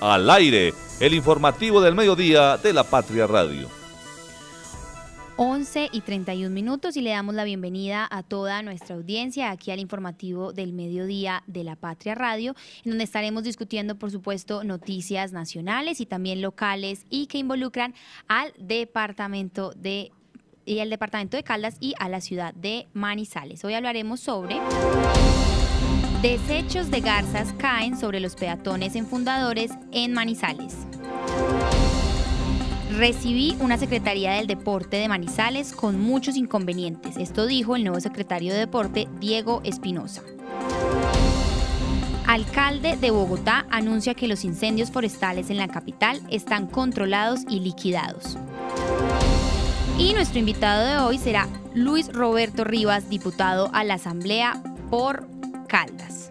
Al aire, el informativo del mediodía de la Patria Radio. 11 y 31 minutos y le damos la bienvenida a toda nuestra audiencia aquí al informativo del mediodía de la Patria Radio, en donde estaremos discutiendo, por supuesto, noticias nacionales y también locales y que involucran al departamento de y al departamento de Caldas y a la ciudad de Manizales. Hoy hablaremos sobre desechos de garzas caen sobre los peatones en fundadores en Manizales. Recibí una Secretaría del Deporte de Manizales con muchos inconvenientes. Esto dijo el nuevo secretario de Deporte, Diego Espinosa. Alcalde de Bogotá anuncia que los incendios forestales en la capital están controlados y liquidados. Y nuestro invitado de hoy será Luis Roberto Rivas, diputado a la Asamblea por Caldas.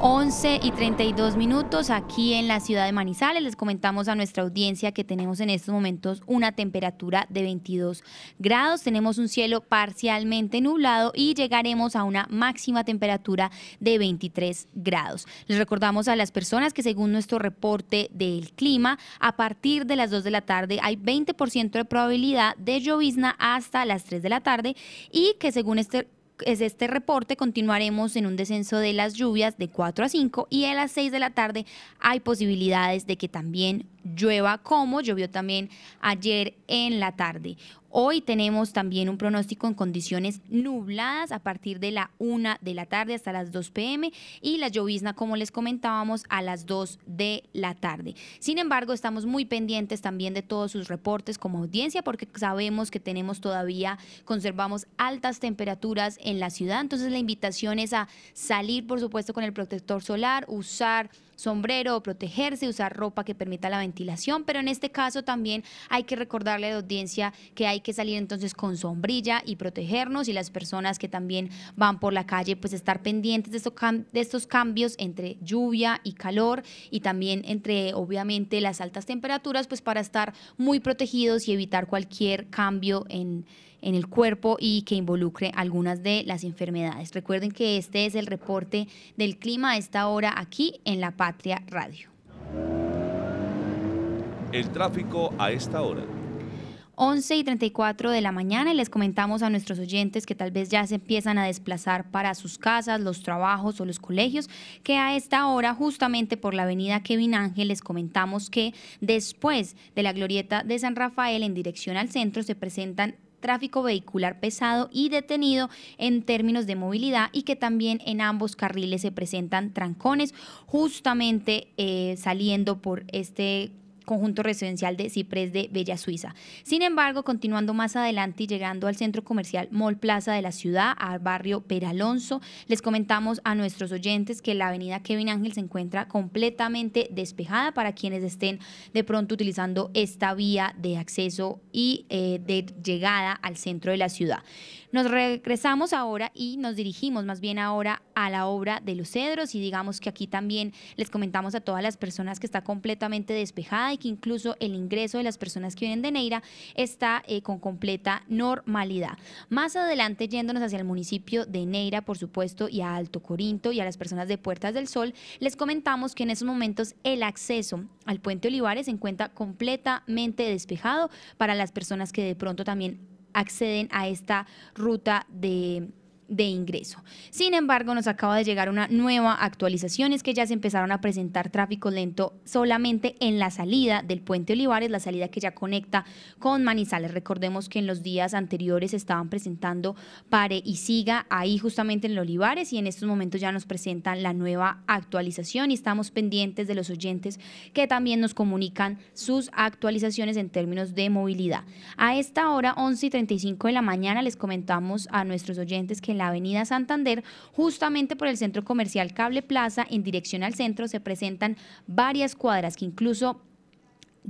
11 y 32 minutos aquí en la ciudad de Manizales. Les comentamos a nuestra audiencia que tenemos en estos momentos una temperatura de 22 grados. Tenemos un cielo parcialmente nublado y llegaremos a una máxima temperatura de 23 grados. Les recordamos a las personas que según nuestro reporte del clima, a partir de las 2 de la tarde hay 20% de probabilidad de llovizna hasta las 3 de la tarde y que según este es este reporte continuaremos en un descenso de las lluvias de 4 a 5 y a las 6 de la tarde hay posibilidades de que también llueva como llovió también ayer en la tarde. Hoy tenemos también un pronóstico en condiciones nubladas a partir de la 1 de la tarde hasta las 2 pm y la llovizna, como les comentábamos, a las 2 de la tarde. Sin embargo, estamos muy pendientes también de todos sus reportes como audiencia porque sabemos que tenemos todavía, conservamos altas temperaturas en la ciudad. Entonces la invitación es a salir, por supuesto, con el protector solar, usar sombrero o protegerse, usar ropa que permita la ventilación, pero en este caso también hay que recordarle a la audiencia que hay que salir entonces con sombrilla y protegernos y las personas que también van por la calle pues estar pendientes de estos, de estos cambios entre lluvia y calor y también entre obviamente las altas temperaturas pues para estar muy protegidos y evitar cualquier cambio en en el cuerpo y que involucre algunas de las enfermedades. Recuerden que este es el reporte del clima a esta hora aquí en La Patria Radio. El tráfico a esta hora. 11 y 34 de la mañana y les comentamos a nuestros oyentes que tal vez ya se empiezan a desplazar para sus casas, los trabajos o los colegios, que a esta hora justamente por la avenida Kevin Ángel les comentamos que después de la glorieta de San Rafael en dirección al centro se presentan tráfico vehicular pesado y detenido en términos de movilidad y que también en ambos carriles se presentan trancones justamente eh, saliendo por este conjunto residencial de Ciprés de Bella Suiza. Sin embargo, continuando más adelante y llegando al centro comercial Mall Plaza de la ciudad, al barrio Peralonso, les comentamos a nuestros oyentes que la avenida Kevin Ángel se encuentra completamente despejada para quienes estén de pronto utilizando esta vía de acceso y eh, de llegada al centro de la ciudad. Nos regresamos ahora y nos dirigimos más bien ahora a la obra de los cedros y digamos que aquí también les comentamos a todas las personas que está completamente despejada y que incluso el ingreso de las personas que vienen de Neira está eh, con completa normalidad. Más adelante, yéndonos hacia el municipio de Neira, por supuesto, y a Alto Corinto y a las personas de Puertas del Sol, les comentamos que en esos momentos el acceso al puente Olivares se encuentra completamente despejado para las personas que de pronto también acceden a esta ruta de de ingreso. Sin embargo, nos acaba de llegar una nueva actualización, es que ya se empezaron a presentar tráfico lento solamente en la salida del puente Olivares, la salida que ya conecta con Manizales. Recordemos que en los días anteriores estaban presentando Pare y Siga ahí justamente en el Olivares y en estos momentos ya nos presentan la nueva actualización y estamos pendientes de los oyentes que también nos comunican sus actualizaciones en términos de movilidad. A esta hora, 11 y 35 de la mañana, les comentamos a nuestros oyentes que en la avenida Santander, justamente por el centro comercial Cable Plaza, en dirección al centro, se presentan varias cuadras que incluso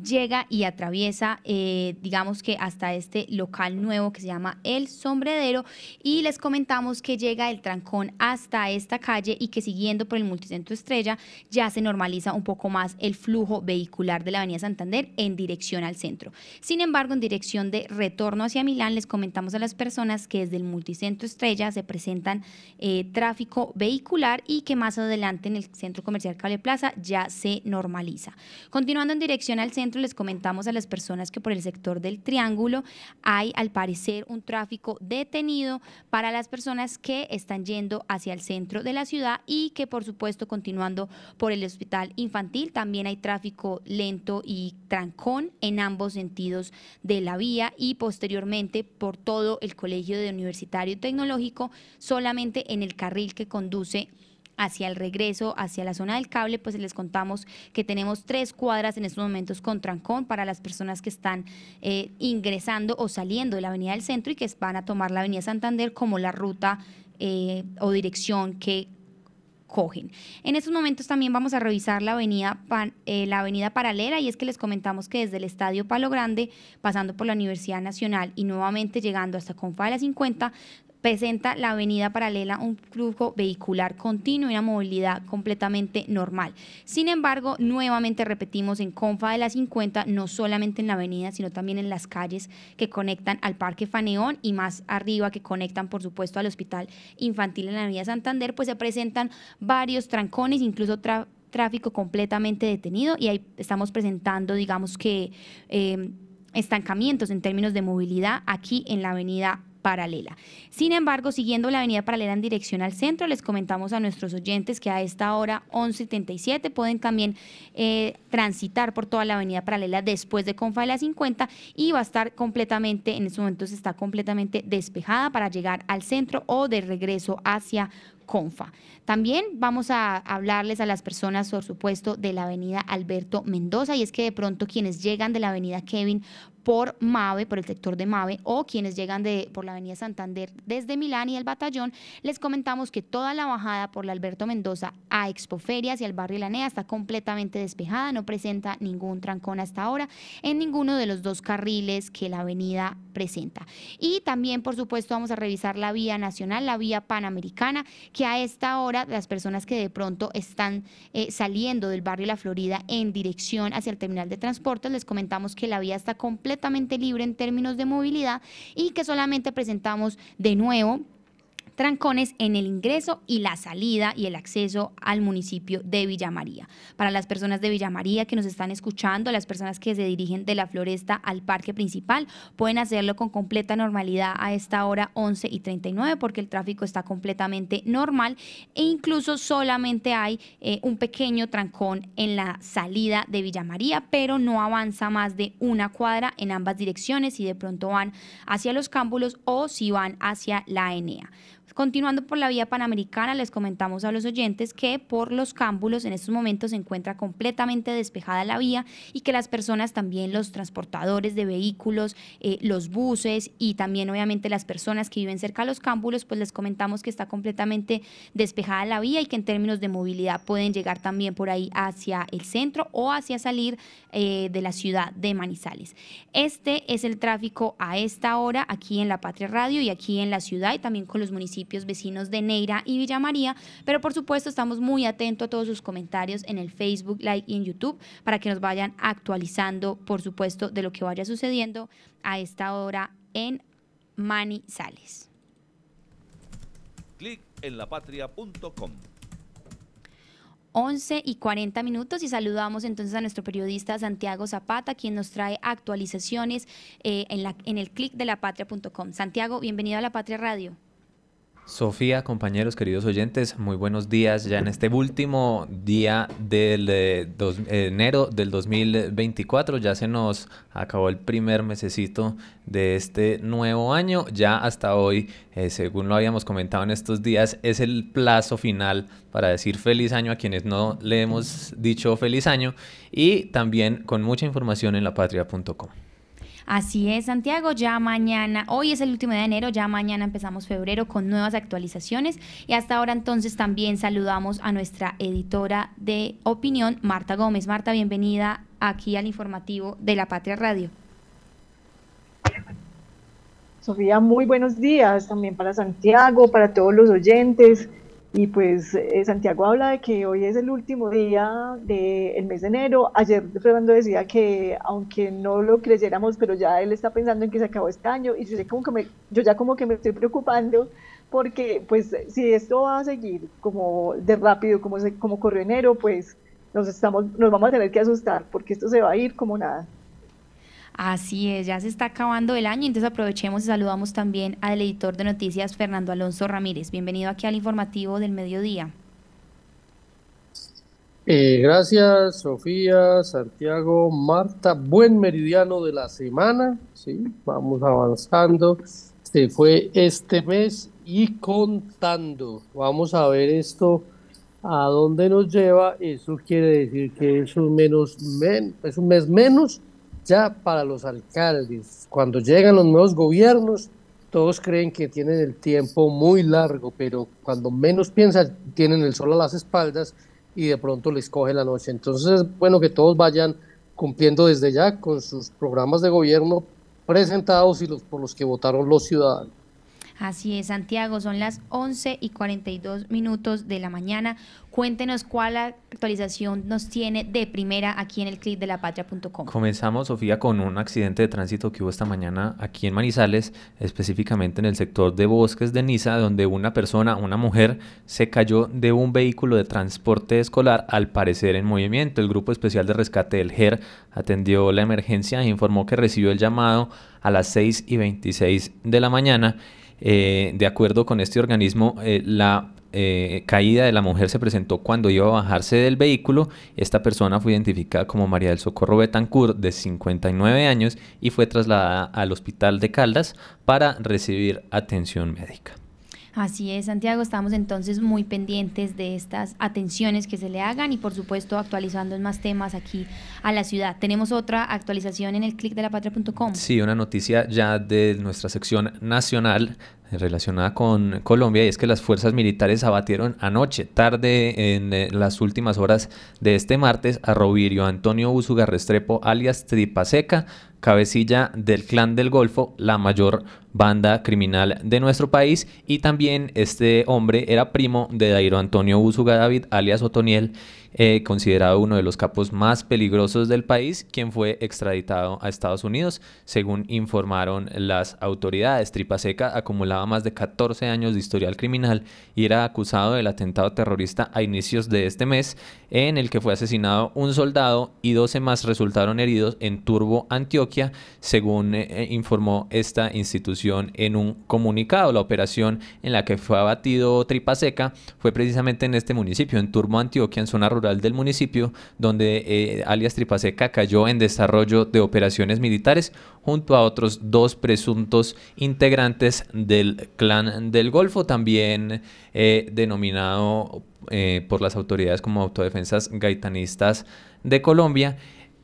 llega y atraviesa, eh, digamos que hasta este local nuevo que se llama El Sombredero y les comentamos que llega el trancón hasta esta calle y que siguiendo por el multicentro Estrella ya se normaliza un poco más el flujo vehicular de la Avenida Santander en dirección al centro. Sin embargo, en dirección de retorno hacia Milán les comentamos a las personas que desde el multicentro Estrella se presentan eh, tráfico vehicular y que más adelante en el centro comercial Cable Plaza ya se normaliza. Continuando en dirección al centro, les comentamos a las personas que por el sector del Triángulo hay al parecer un tráfico detenido para las personas que están yendo hacia el centro de la ciudad y que por supuesto continuando por el hospital infantil también hay tráfico lento y trancón en ambos sentidos de la vía y posteriormente por todo el colegio de universitario tecnológico solamente en el carril que conduce hacia el regreso, hacia la zona del cable, pues les contamos que tenemos tres cuadras en estos momentos con trancón para las personas que están eh, ingresando o saliendo de la Avenida del Centro y que van a tomar la Avenida Santander como la ruta eh, o dirección que cogen. En estos momentos también vamos a revisar la avenida, eh, la avenida paralela y es que les comentamos que desde el Estadio Palo Grande, pasando por la Universidad Nacional y nuevamente llegando hasta Confa de la 50, presenta la avenida paralela un flujo vehicular continuo y una movilidad completamente normal. Sin embargo, nuevamente repetimos en Confa de la 50, no solamente en la avenida, sino también en las calles que conectan al Parque Faneón y más arriba que conectan, por supuesto, al Hospital Infantil en la Avenida Santander, pues se presentan varios trancones, incluso tráfico completamente detenido y ahí estamos presentando, digamos que... Eh, estancamientos en términos de movilidad aquí en la avenida paralela. Sin embargo, siguiendo la avenida paralela en dirección al centro, les comentamos a nuestros oyentes que a esta hora 11.77 pueden también eh, transitar por toda la avenida paralela después de Confa de la 50 y va a estar completamente, en estos momentos está completamente despejada para llegar al centro o de regreso hacia Confa. También vamos a hablarles a las personas, por supuesto, de la avenida Alberto Mendoza y es que de pronto quienes llegan de la avenida Kevin por Mave, por el sector de Mave, o quienes llegan de, por la avenida Santander desde Milán y el Batallón, les comentamos que toda la bajada por la Alberto Mendoza a Expoferias y al barrio Lanea está completamente despejada, no presenta ningún trancón hasta ahora en ninguno de los dos carriles que la avenida presenta. Y también, por supuesto, vamos a revisar la vía nacional, la vía panamericana, que a esta hora las personas que de pronto están eh, saliendo del barrio La Florida en dirección hacia el terminal de transportes, les comentamos que la vía está completamente completamente libre en términos de movilidad y que solamente presentamos de nuevo trancones en el ingreso y la salida y el acceso al municipio de Villa María. Para las personas de Villa María que nos están escuchando, las personas que se dirigen de la floresta al parque principal, pueden hacerlo con completa normalidad a esta hora 11 y 39 porque el tráfico está completamente normal e incluso solamente hay eh, un pequeño trancón en la salida de Villa María, pero no avanza más de una cuadra en ambas direcciones si de pronto van hacia los cámbulos o si van hacia la Enea. Continuando por la vía panamericana, les comentamos a los oyentes que por los cámbulos en estos momentos se encuentra completamente despejada la vía y que las personas también, los transportadores de vehículos, eh, los buses y también obviamente las personas que viven cerca de los cámbulos, pues les comentamos que está completamente despejada la vía y que en términos de movilidad pueden llegar también por ahí hacia el centro o hacia salir eh, de la ciudad de Manizales. Este es el tráfico a esta hora aquí en La Patria Radio y aquí en la ciudad y también con los municipios vecinos de Neira y Villa María, pero por supuesto estamos muy atentos a todos sus comentarios en el Facebook, like y en YouTube para que nos vayan actualizando, por supuesto, de lo que vaya sucediendo a esta hora en Manizales. Clic en lapatria.com. 11 y 40 minutos y saludamos entonces a nuestro periodista Santiago Zapata, quien nos trae actualizaciones eh, en, la, en el clic de lapatria.com. Santiago, bienvenido a La Patria Radio. Sofía, compañeros, queridos oyentes, muy buenos días. Ya en este último día del eh, enero del 2024, ya se nos acabó el primer mesecito de este nuevo año. Ya hasta hoy, eh, según lo habíamos comentado en estos días, es el plazo final para decir feliz año a quienes no le hemos dicho feliz año y también con mucha información en lapatria.com. Así es, Santiago, ya mañana, hoy es el último de enero, ya mañana empezamos febrero con nuevas actualizaciones y hasta ahora entonces también saludamos a nuestra editora de opinión, Marta Gómez. Marta, bienvenida aquí al informativo de La Patria Radio. Sofía, muy buenos días también para Santiago, para todos los oyentes. Y pues eh, Santiago habla de que hoy es el último día del mes de enero. Ayer Fernando decía que aunque no lo creyéramos, pero ya él está pensando en que se acabó este año y yo, sé como que me, yo ya como que me estoy preocupando porque pues si esto va a seguir como de rápido como, se, como corrió enero, pues nos, estamos, nos vamos a tener que asustar porque esto se va a ir como nada. Así es, ya se está acabando el año, entonces aprovechemos y saludamos también al editor de noticias Fernando Alonso Ramírez. Bienvenido aquí al informativo del mediodía. Eh, gracias, Sofía, Santiago, Marta. Buen meridiano de la semana. Sí, vamos avanzando. Se fue este mes y contando. Vamos a ver esto a dónde nos lleva. Eso quiere decir que es un, menos, es un mes menos ya para los alcaldes, cuando llegan los nuevos gobiernos, todos creen que tienen el tiempo muy largo, pero cuando menos piensan, tienen el sol a las espaldas y de pronto les coge la noche. Entonces es bueno que todos vayan cumpliendo desde ya con sus programas de gobierno presentados y los por los que votaron los ciudadanos. Así es, Santiago, son las 11 y 42 minutos de la mañana. Cuéntenos cuál actualización nos tiene de primera aquí en el clip de lapatria.com. Comenzamos, Sofía, con un accidente de tránsito que hubo esta mañana aquí en Manizales, específicamente en el sector de Bosques de Niza, donde una persona, una mujer, se cayó de un vehículo de transporte escolar, al parecer en movimiento. El Grupo Especial de Rescate del GER atendió la emergencia e informó que recibió el llamado a las 6 y 26 de la mañana. Eh, de acuerdo con este organismo, eh, la eh, caída de la mujer se presentó cuando iba a bajarse del vehículo. Esta persona fue identificada como María del Socorro Betancourt, de 59 años, y fue trasladada al hospital de Caldas para recibir atención médica. Así es, Santiago, estamos entonces muy pendientes de estas atenciones que se le hagan y por supuesto actualizando más temas aquí a la ciudad. Tenemos otra actualización en el clic de la patria.com. Sí, una noticia ya de nuestra sección nacional relacionada con Colombia y es que las fuerzas militares abatieron anoche, tarde en eh, las últimas horas de este martes, a Rovirio Antonio Usuga Restrepo, alias Tripaseca, cabecilla del Clan del Golfo, la mayor banda criminal de nuestro país, y también este hombre era primo de Dairo Antonio Usuga David, alias Otoniel, eh, considerado uno de los capos más peligrosos del país, quien fue extraditado a Estados Unidos, según informaron las autoridades. Tripaseca acumulaba más de 14 años de historial criminal y era acusado del atentado terrorista a inicios de este mes, en el que fue asesinado un soldado y 12 más resultaron heridos en Turbo, Antioquia, según eh, eh, informó esta institución en un comunicado. La operación en la que fue abatido Tripaseca fue precisamente en este municipio, en Turbo, Antioquia, en zona rural del municipio, donde eh, alias Tripaseca cayó en desarrollo de operaciones militares junto a otros dos presuntos integrantes del clan del Golfo, también eh, denominado eh, por las autoridades como autodefensas gaitanistas de Colombia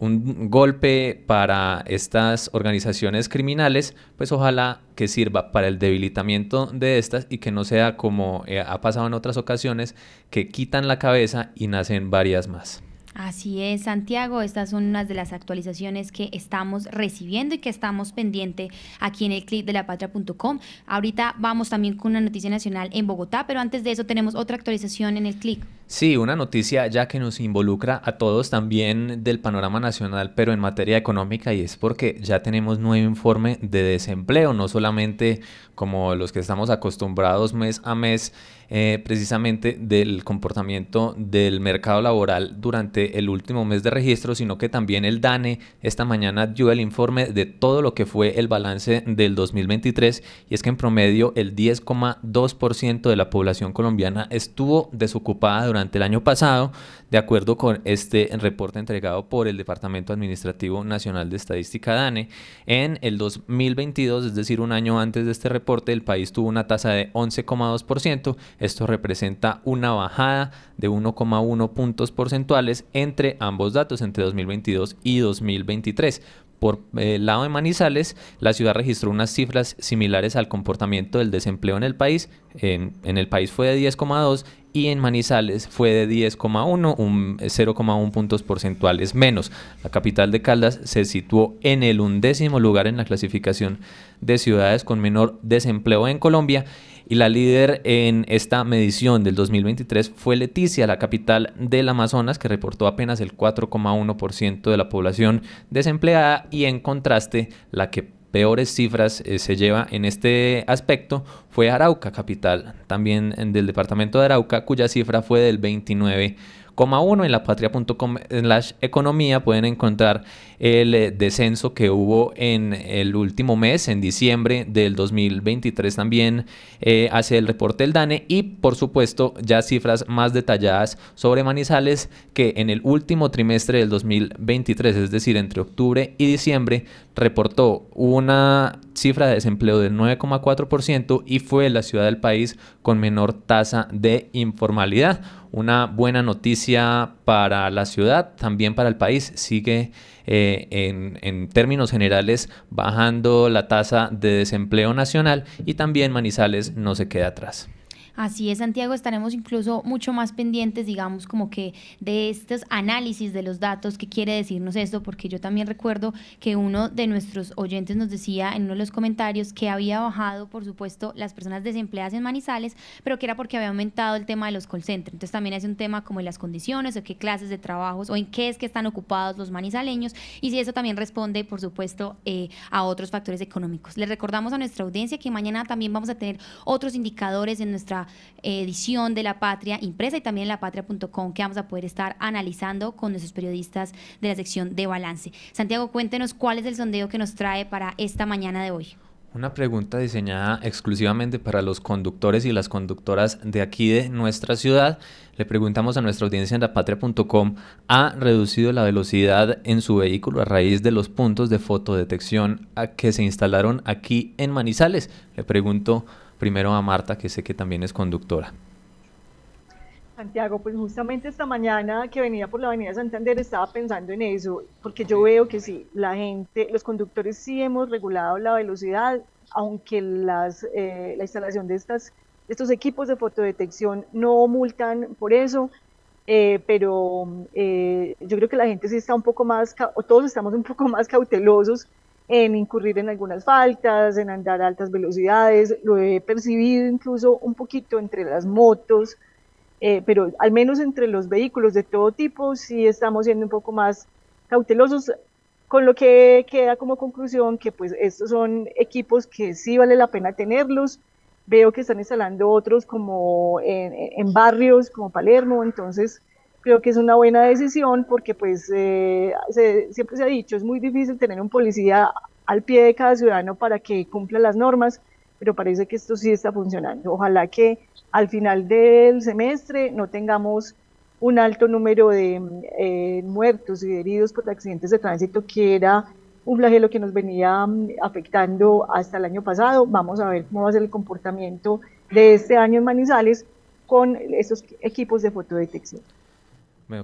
un golpe para estas organizaciones criminales, pues ojalá que sirva para el debilitamiento de estas y que no sea como eh, ha pasado en otras ocasiones, que quitan la cabeza y nacen varias más. Así es, Santiago. Estas son unas de las actualizaciones que estamos recibiendo y que estamos pendiente aquí en el clip de lapatria.com. Ahorita vamos también con una noticia nacional en Bogotá, pero antes de eso tenemos otra actualización en el clip. Sí, una noticia ya que nos involucra a todos también del panorama nacional, pero en materia económica, y es porque ya tenemos nuevo informe de desempleo, no solamente como los que estamos acostumbrados mes a mes eh, precisamente del comportamiento del mercado laboral durante el último mes de registro, sino que también el DANE esta mañana dio el informe de todo lo que fue el balance del 2023 y es que en promedio el 10,2% de la población colombiana estuvo desocupada durante el año pasado, de acuerdo con este reporte entregado por el Departamento Administrativo Nacional de Estadística DANE. En el 2022, es decir, un año antes de este reporte, el país tuvo una tasa de 11,2%, esto representa una bajada de 1,1 puntos porcentuales entre ambos datos, entre 2022 y 2023. por el lado de Manizales, la ciudad registró unas cifras similares al comportamiento del desempleo en el país. En, en el país fue de 10,2 y en Manizales fue de 10,1, un 0,1 puntos porcentuales menos. La capital de Caldas se situó en el undécimo lugar en la clasificación de ciudades con menor desempleo en Colombia y la líder en esta medición del 2023 fue Leticia, la capital del Amazonas, que reportó apenas el 4,1% de la población desempleada y en contraste la que peores cifras eh, se lleva en este aspecto fue Arauca, capital también del departamento de Arauca, cuya cifra fue del 29 uno en la patria.com slash economía pueden encontrar el eh, descenso que hubo en el último mes, en diciembre del 2023 también eh, hace el reporte del DANE y por supuesto ya cifras más detalladas sobre Manizales que en el último trimestre del 2023, es decir, entre octubre y diciembre, reportó una cifra de desempleo del 9,4% y fue la ciudad del país con menor tasa de informalidad una buena noticia para la ciudad, también para el país. Sigue eh, en, en, términos generales bajando la tasa de desempleo nacional y también Manizales no se queda atrás. Así es, Santiago, estaremos incluso mucho más pendientes, digamos, como que de estos análisis de los datos, qué quiere decirnos esto, porque yo también recuerdo que uno de nuestros oyentes nos decía en uno de los comentarios que había bajado, por supuesto, las personas desempleadas en Manizales, pero que era porque había aumentado el tema de los call centers. Entonces también es un tema como las condiciones, o qué clases de trabajos, o en qué es que están ocupados los manizaleños, y si eso también responde, por supuesto, eh, a otros factores económicos. Les recordamos a nuestra audiencia que mañana también vamos a tener otros indicadores en nuestra edición de La Patria impresa y también en lapatria.com que vamos a poder estar analizando con nuestros periodistas de la sección de balance. Santiago, cuéntenos cuál es el sondeo que nos trae para esta mañana de hoy. Una pregunta diseñada exclusivamente para los conductores y las conductoras de aquí de nuestra ciudad. Le preguntamos a nuestra audiencia en lapatria.com, ¿ha reducido la velocidad en su vehículo a raíz de los puntos de fotodetección que se instalaron aquí en Manizales? Le pregunto primero a Marta, que sé que también es conductora. Santiago, pues justamente esta mañana que venía por la Avenida Santander estaba pensando en eso, porque yo veo que sí, la gente, los conductores sí hemos regulado la velocidad, aunque las, eh, la instalación de, estas, estos equipos de fotodetección no multan por eso, eh, pero eh, yo creo que la gente sí está un poco más, o todos estamos un poco más cautelosos en incurrir en algunas faltas, en andar a altas velocidades, lo he percibido incluso un poquito entre las motos, eh, pero al menos entre los vehículos de todo tipo sí estamos siendo un poco más cautelosos, con lo que queda como conclusión que pues estos son equipos que sí vale la pena tenerlos, veo que están instalando otros como en, en barrios como Palermo, entonces creo que es una buena decisión porque pues eh, siempre se ha dicho, es muy difícil tener un policía al pie de cada ciudadano para que cumpla las normas, pero parece que esto sí está funcionando. Ojalá que al final del semestre no tengamos un alto número de eh, muertos y heridos por accidentes de tránsito, que era un flagelo que nos venía mm, afectando hasta el año pasado. Vamos a ver cómo va a ser el comportamiento de este año en Manizales con estos equipos de fotodetección.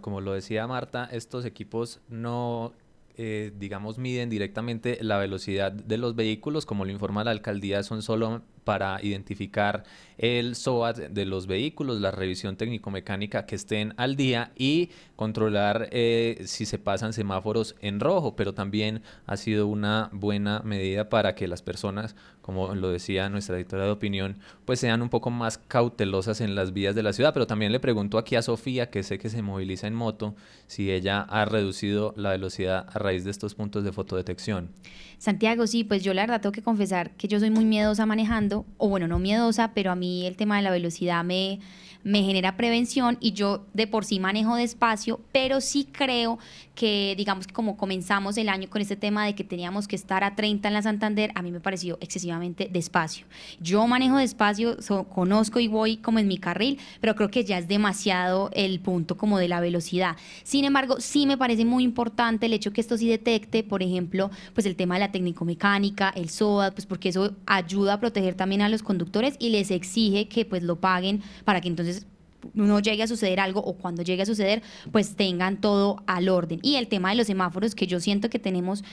Como lo decía Marta, estos equipos no, eh, digamos, miden directamente la velocidad de los vehículos, como lo informa la alcaldía, son solo para identificar el SOAT de los vehículos, la revisión técnico-mecánica que estén al día y controlar eh, si se pasan semáforos en rojo, pero también ha sido una buena medida para que las personas, como lo decía nuestra editora de opinión, pues sean un poco más cautelosas en las vías de la ciudad. Pero también le pregunto aquí a Sofía, que sé que se moviliza en moto, si ella ha reducido la velocidad a raíz de estos puntos de fotodetección. Santiago, sí, pues yo la verdad tengo que confesar que yo soy muy miedosa manejando, o bueno, no miedosa, pero a mí el tema de la velocidad me, me genera prevención y yo de por sí manejo despacio, pero sí creo que digamos que como comenzamos el año con este tema de que teníamos que estar a 30 en la Santander, a mí me pareció excesivamente despacio. Yo manejo despacio, conozco y voy como en mi carril, pero creo que ya es demasiado el punto como de la velocidad. Sin embargo, sí me parece muy importante el hecho que esto sí detecte, por ejemplo, pues el tema de la técnico-mecánica, el SOA, pues porque eso ayuda a proteger también a los conductores y les exige que pues lo paguen para que entonces no llegue a suceder algo o cuando llegue a suceder, pues tengan todo al orden. Y el tema de los semáforos, que yo siento que tenemos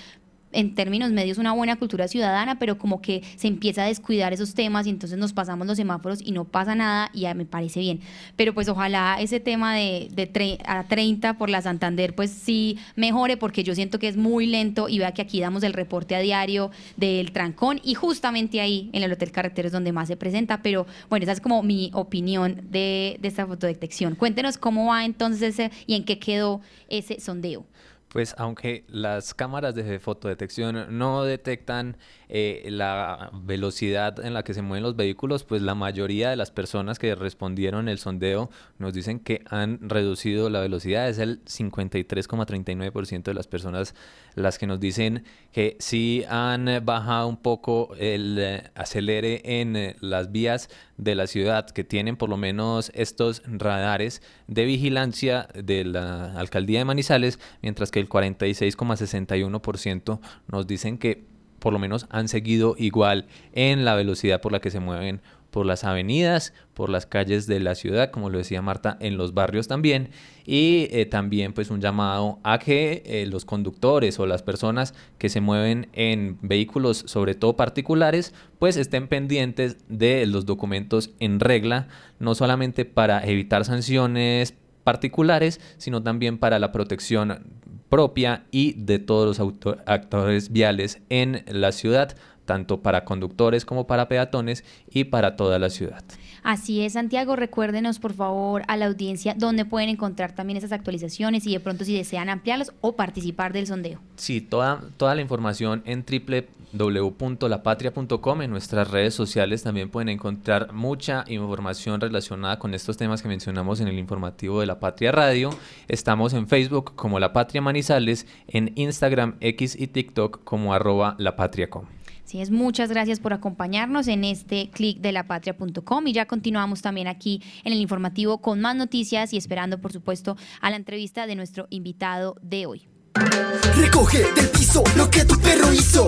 en términos medios una buena cultura ciudadana, pero como que se empieza a descuidar esos temas y entonces nos pasamos los semáforos y no pasa nada y me parece bien. Pero pues ojalá ese tema de, de a 30 por la Santander pues sí mejore porque yo siento que es muy lento y vea que aquí damos el reporte a diario del trancón y justamente ahí en el Hotel Carretero es donde más se presenta, pero bueno, esa es como mi opinión de esta fotodetección. Cuéntenos cómo va entonces y en qué quedó ese sondeo. Pues aunque las cámaras de fotodetección no detectan eh, la velocidad en la que se mueven los vehículos, pues la mayoría de las personas que respondieron el sondeo nos dicen que han reducido la velocidad. Es el 53,39% de las personas las que nos dicen que sí han bajado un poco el eh, acelere en eh, las vías de la ciudad que tienen por lo menos estos radares de vigilancia de la alcaldía de Manizales, mientras que el 46,61% nos dicen que por lo menos han seguido igual en la velocidad por la que se mueven por las avenidas, por las calles de la ciudad, como lo decía Marta, en los barrios también, y eh, también pues un llamado a que eh, los conductores o las personas que se mueven en vehículos, sobre todo particulares, pues estén pendientes de los documentos en regla, no solamente para evitar sanciones particulares, sino también para la protección propia y de todos los actores viales en la ciudad, tanto para conductores como para peatones y para toda la ciudad. Así es, Santiago, recuérdenos por favor a la audiencia dónde pueden encontrar también esas actualizaciones y de pronto si desean ampliarlos o participar del sondeo. Sí, toda, toda la información en www.lapatria.com, en nuestras redes sociales también pueden encontrar mucha información relacionada con estos temas que mencionamos en el informativo de La Patria Radio. Estamos en Facebook como La Patria Manizales, en Instagram, X y TikTok como arroba lapatriacom. Sí, es muchas gracias por acompañarnos en este clic de lapatria.com y ya continuamos también aquí en el informativo con más noticias y esperando, por supuesto, a la entrevista de nuestro invitado de hoy. Recoge del piso lo que tu perro hizo.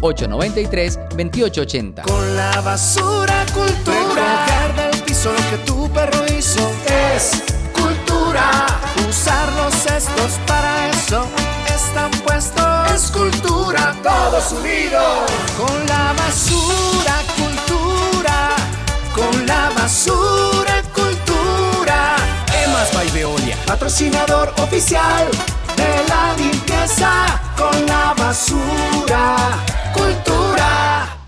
893-2880. Con la basura cultura piso lo que tu perro hizo es cultura. Usar los cestos para eso están puestos. Es cultura, todos unidos. Con la basura, cultura. Con la basura, cultura. Emas by Veolia, patrocinador oficial de la limpieza. Con la basura, cultura.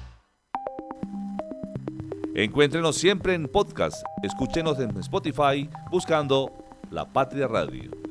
Encuéntrenos siempre en podcast. Escúchenos en Spotify buscando La Patria Radio.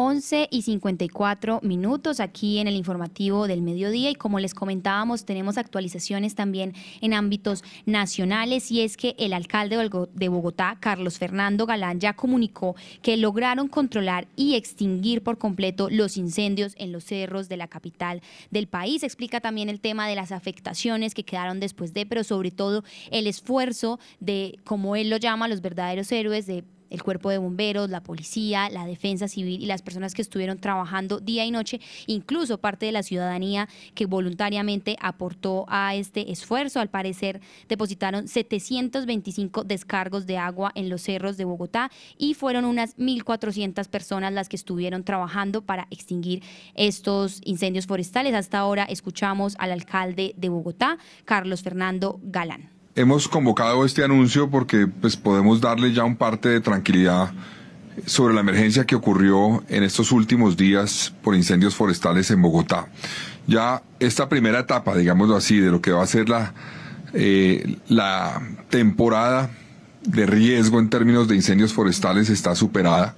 11 y 54 minutos aquí en el informativo del mediodía y como les comentábamos tenemos actualizaciones también en ámbitos nacionales y es que el alcalde de Bogotá, Carlos Fernando Galán, ya comunicó que lograron controlar y extinguir por completo los incendios en los cerros de la capital del país. Explica también el tema de las afectaciones que quedaron después de, pero sobre todo el esfuerzo de, como él lo llama, los verdaderos héroes de el cuerpo de bomberos, la policía, la defensa civil y las personas que estuvieron trabajando día y noche, incluso parte de la ciudadanía que voluntariamente aportó a este esfuerzo. Al parecer depositaron 725 descargos de agua en los cerros de Bogotá y fueron unas 1.400 personas las que estuvieron trabajando para extinguir estos incendios forestales. Hasta ahora escuchamos al alcalde de Bogotá, Carlos Fernando Galán. Hemos convocado este anuncio porque pues, podemos darle ya un parte de tranquilidad sobre la emergencia que ocurrió en estos últimos días por incendios forestales en Bogotá. Ya esta primera etapa, digámoslo así, de lo que va a ser la, eh, la temporada de riesgo en términos de incendios forestales está superada.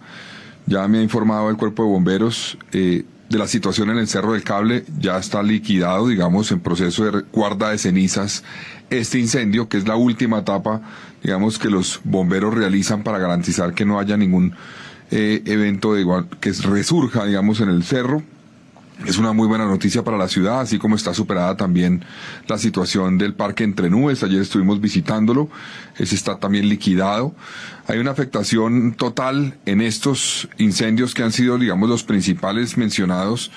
Ya me ha informado el cuerpo de bomberos eh, de la situación en el Cerro del Cable, ya está liquidado, digamos, en proceso de guarda de cenizas este incendio, que es la última etapa, digamos, que los bomberos realizan para garantizar que no haya ningún eh, evento de igual, que resurja, digamos, en el cerro. es una muy buena noticia para la ciudad, así como está superada también la situación del parque entre nubes. Ayer estuvimos visitándolo, ese está también liquidado. Hay una afectación total en estos incendios que han sido, digamos, los principales mencionados.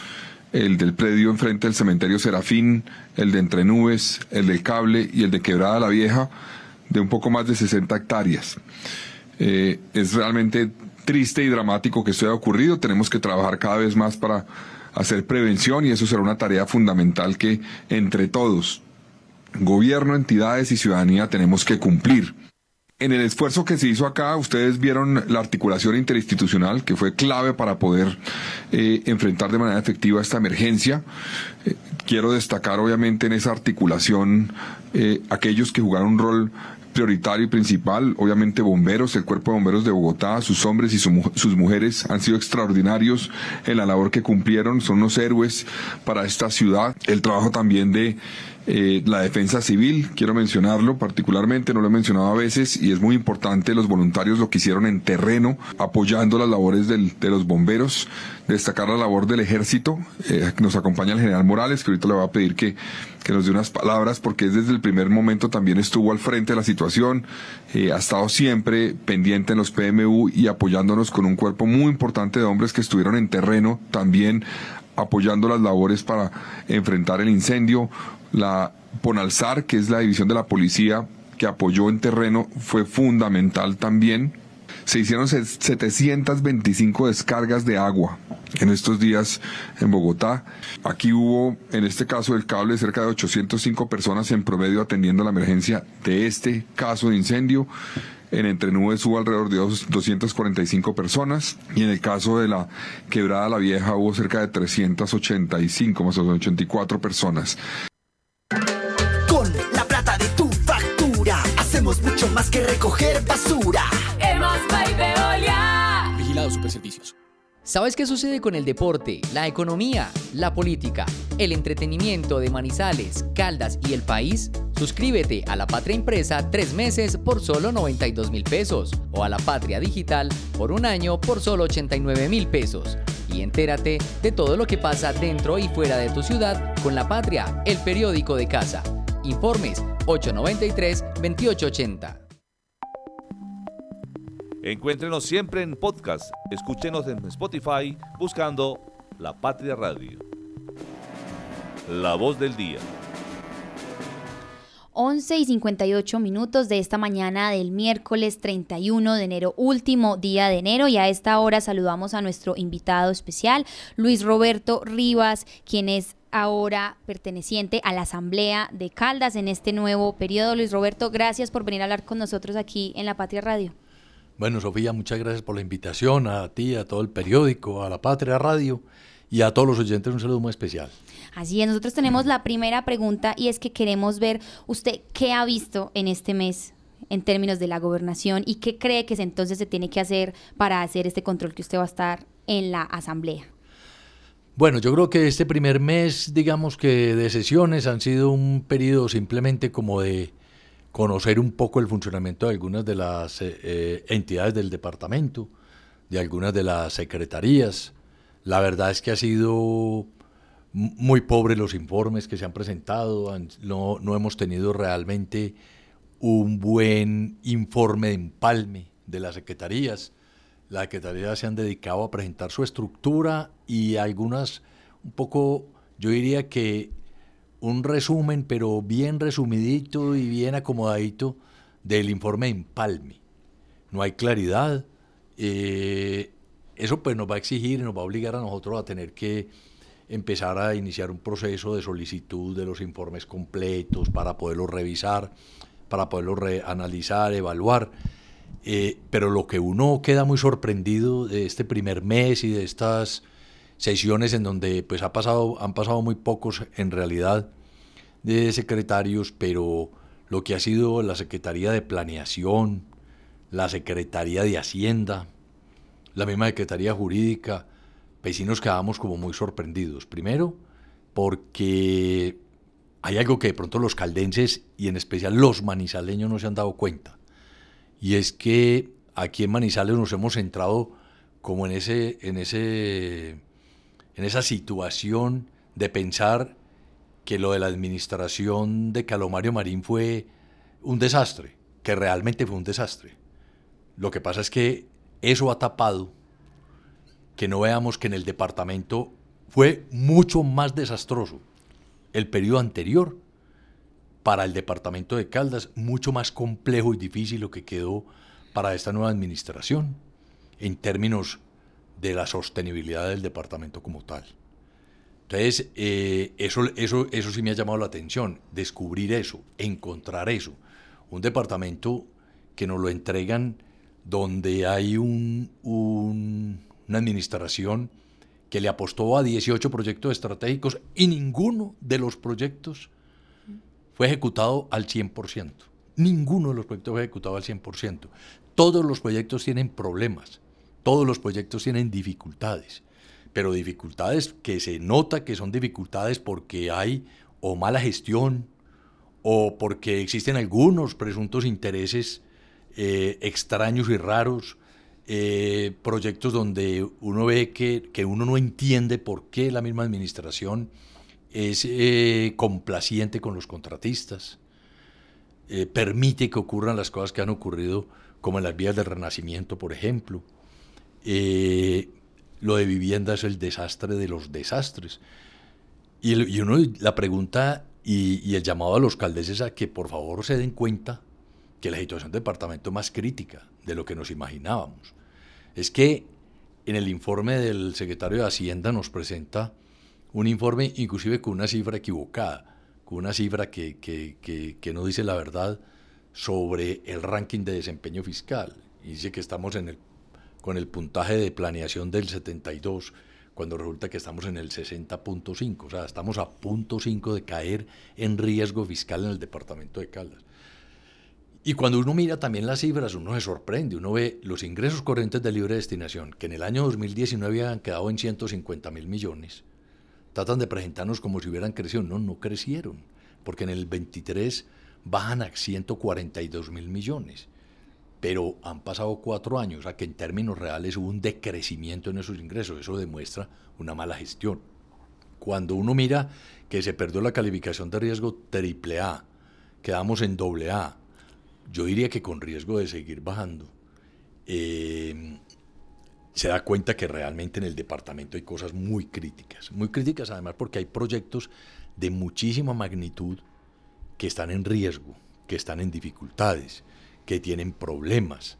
El del predio enfrente del cementerio Serafín, el de Entre Nubes, el del cable y el de Quebrada la Vieja, de un poco más de 60 hectáreas. Eh, es realmente triste y dramático que esto haya ocurrido. Tenemos que trabajar cada vez más para hacer prevención y eso será una tarea fundamental que entre todos, gobierno, entidades y ciudadanía tenemos que cumplir. En el esfuerzo que se hizo acá, ustedes vieron la articulación interinstitucional que fue clave para poder eh, enfrentar de manera efectiva esta emergencia. Eh, quiero destacar obviamente en esa articulación eh, aquellos que jugaron un rol prioritario y principal, obviamente bomberos, el cuerpo de bomberos de Bogotá, sus hombres y sus mujeres han sido extraordinarios en la labor que cumplieron, son unos héroes para esta ciudad. El trabajo también de eh, la defensa civil, quiero mencionarlo particularmente, no lo he mencionado a veces y es muy importante los voluntarios lo que hicieron en terreno, apoyando las labores del, de los bomberos, destacar la labor del ejército, eh, nos acompaña el general Morales, que ahorita le voy a pedir que, que nos dé unas palabras, porque desde el primer momento también estuvo al frente de la situación, eh, ha estado siempre pendiente en los PMU y apoyándonos con un cuerpo muy importante de hombres que estuvieron en terreno también apoyando las labores para enfrentar el incendio, la Ponalzar, que es la división de la policía que apoyó en terreno, fue fundamental también. Se hicieron 725 descargas de agua en estos días en Bogotá. Aquí hubo, en este caso del cable, cerca de 805 personas en promedio atendiendo la emergencia de este caso de incendio. En Entre Nubes hubo alrededor de 245 personas y en el caso de la Quebrada la Vieja hubo cerca de 385, más o menos 84 personas. Mucho más que recoger basura. Hemos Veolia. Vigilado Superservicios. ¿Sabes qué sucede con el deporte, la economía, la política, el entretenimiento de Manizales, Caldas y el país? Suscríbete a La Patria Impresa tres meses por solo 92 mil pesos o a La Patria Digital por un año por solo 89 mil pesos. Y entérate de todo lo que pasa dentro y fuera de tu ciudad con La Patria, el periódico de casa. Informes 893-2880. Encuéntrenos siempre en podcast. Escúchenos en Spotify buscando La Patria Radio. La voz del día. 11 y 58 minutos de esta mañana del miércoles 31 de enero, último día de enero, y a esta hora saludamos a nuestro invitado especial, Luis Roberto Rivas, quien es ahora perteneciente a la Asamblea de Caldas en este nuevo periodo. Luis Roberto, gracias por venir a hablar con nosotros aquí en La Patria Radio. Bueno, Sofía, muchas gracias por la invitación, a ti, a todo el periódico, a La Patria Radio y a todos los oyentes un saludo muy especial. Así es, nosotros tenemos la primera pregunta y es que queremos ver usted qué ha visto en este mes en términos de la gobernación y qué cree que entonces se tiene que hacer para hacer este control que usted va a estar en la asamblea. Bueno, yo creo que este primer mes, digamos que de sesiones han sido un periodo simplemente como de conocer un poco el funcionamiento de algunas de las eh, eh, entidades del departamento, de algunas de las secretarías. La verdad es que ha sido muy pobre los informes que se han presentado, no, no hemos tenido realmente un buen informe de empalme de las secretarías la Secretaría se han dedicado a presentar su estructura y algunas, un poco, yo diría que un resumen, pero bien resumidito y bien acomodadito del informe Empalme. No hay claridad. Eh, eso pues nos va a exigir y nos va a obligar a nosotros a tener que empezar a iniciar un proceso de solicitud de los informes completos para poderlos revisar, para poderlos analizar, evaluar. Eh, pero lo que uno queda muy sorprendido de este primer mes y de estas sesiones en donde pues ha pasado, han pasado muy pocos en realidad de secretarios, pero lo que ha sido la Secretaría de Planeación, la Secretaría de Hacienda, la misma Secretaría Jurídica, pues sí nos quedamos como muy sorprendidos. Primero, porque hay algo que de pronto los caldenses y en especial los manizaleños no se han dado cuenta y es que aquí en Manizales nos hemos centrado como en ese, en ese en esa situación de pensar que lo de la administración de Calomario Marín fue un desastre, que realmente fue un desastre. Lo que pasa es que eso ha tapado que no veamos que en el departamento fue mucho más desastroso el periodo anterior para el departamento de Caldas, mucho más complejo y difícil lo que quedó para esta nueva administración en términos de la sostenibilidad del departamento como tal. Entonces, eh, eso, eso, eso sí me ha llamado la atención, descubrir eso, encontrar eso. Un departamento que nos lo entregan donde hay un, una administración que le apostó a 18 proyectos estratégicos y ninguno de los proyectos fue ejecutado al 100%. Ninguno de los proyectos fue ejecutado al 100%. Todos los proyectos tienen problemas, todos los proyectos tienen dificultades, pero dificultades que se nota que son dificultades porque hay o mala gestión o porque existen algunos presuntos intereses eh, extraños y raros, eh, proyectos donde uno ve que, que, uno no entiende por qué la misma administración es eh, complaciente con los contratistas, permite que ocurran las cosas que han ocurrido como en las vías del Renacimiento, por ejemplo. lo de vivienda es el desastre de los desastres. Y, y uno, la pregunta y, y, el llamado a los caldeses a que por favor se den cuenta que la situación del departamento es más crítica de lo que nos imaginábamos. Es que en el informe del secretario de Hacienda nos presenta un informe inclusive con una cifra equivocada, con una cifra que, que, no dice la verdad sobre el ranking de desempeño fiscal. Y dice que estamos en el, con el puntaje de planeación del 72, cuando resulta que estamos en el 60.5, o sea, estamos a punto 5 de caer en riesgo fiscal en el departamento de Caldas. Y cuando uno mira también las cifras, uno se sorprende, uno ve los ingresos corrientes de libre destinación, que en el año 2019 han quedado en 150 mil millones. Tratan de presentarnos como si hubieran crecido. No, no crecieron, porque en el 23 bajan a 142 mil millones. Pero han pasado cuatro años, a que en términos reales hubo un decrecimiento en esos ingresos. Eso demuestra una mala gestión. Cuando uno mira que se perdió la calificación de riesgo AAA, quedamos en AA, yo diría que con riesgo de seguir bajando, eh, se da cuenta que realmente en el departamento hay cosas muy críticas, muy críticas además porque hay proyectos de muchísima magnitud que están en riesgo, que están en dificultades, que tienen problemas.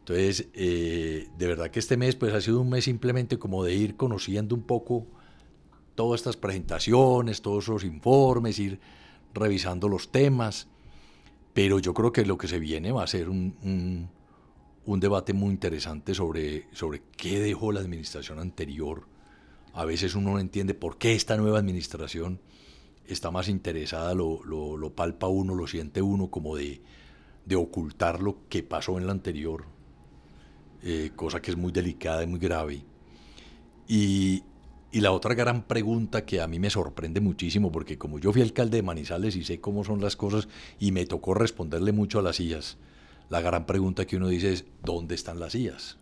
Entonces, eh, de verdad que este mes pues ha sido un mes simplemente como de ir conociendo un poco todas estas presentaciones, todos esos informes, ir revisando los temas. Pero yo creo que lo que se viene va a ser un, un, debate muy interesante sobre, sobre qué dejó la administración anterior. A veces uno no entiende por qué esta nueva administración está más interesada, lo, lo, lo palpa uno, lo siente uno como de, de, ocultar lo que pasó en la anterior, eh, cosa que es muy delicada y muy grave. Y, y la otra gran pregunta que a mí me sorprende muchísimo, porque como yo fui alcalde de Manizales y sé cómo son las cosas y me tocó responderle mucho a las IAS, la gran pregunta que uno dice es, ¿dónde están las IAS?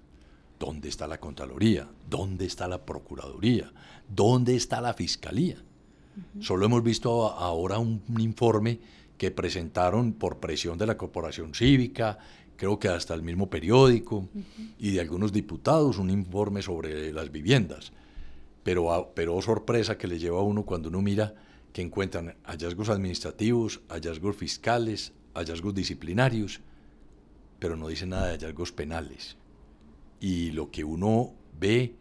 ¿Dónde está la Contraloría? ¿Dónde está la Procuraduría? ¿Dónde está la Fiscalía? Solo hemos visto ahora un, informe que presentaron por presión de la Corporación Cívica, creo que hasta el mismo periódico, y de algunos diputados, un informe sobre las viviendas pero, pero sorpresa que le lleva a uno cuando uno mira que encuentran hallazgos administrativos, hallazgos fiscales, hallazgos disciplinarios, pero no dice nada de hallazgos penales. Y lo que uno ve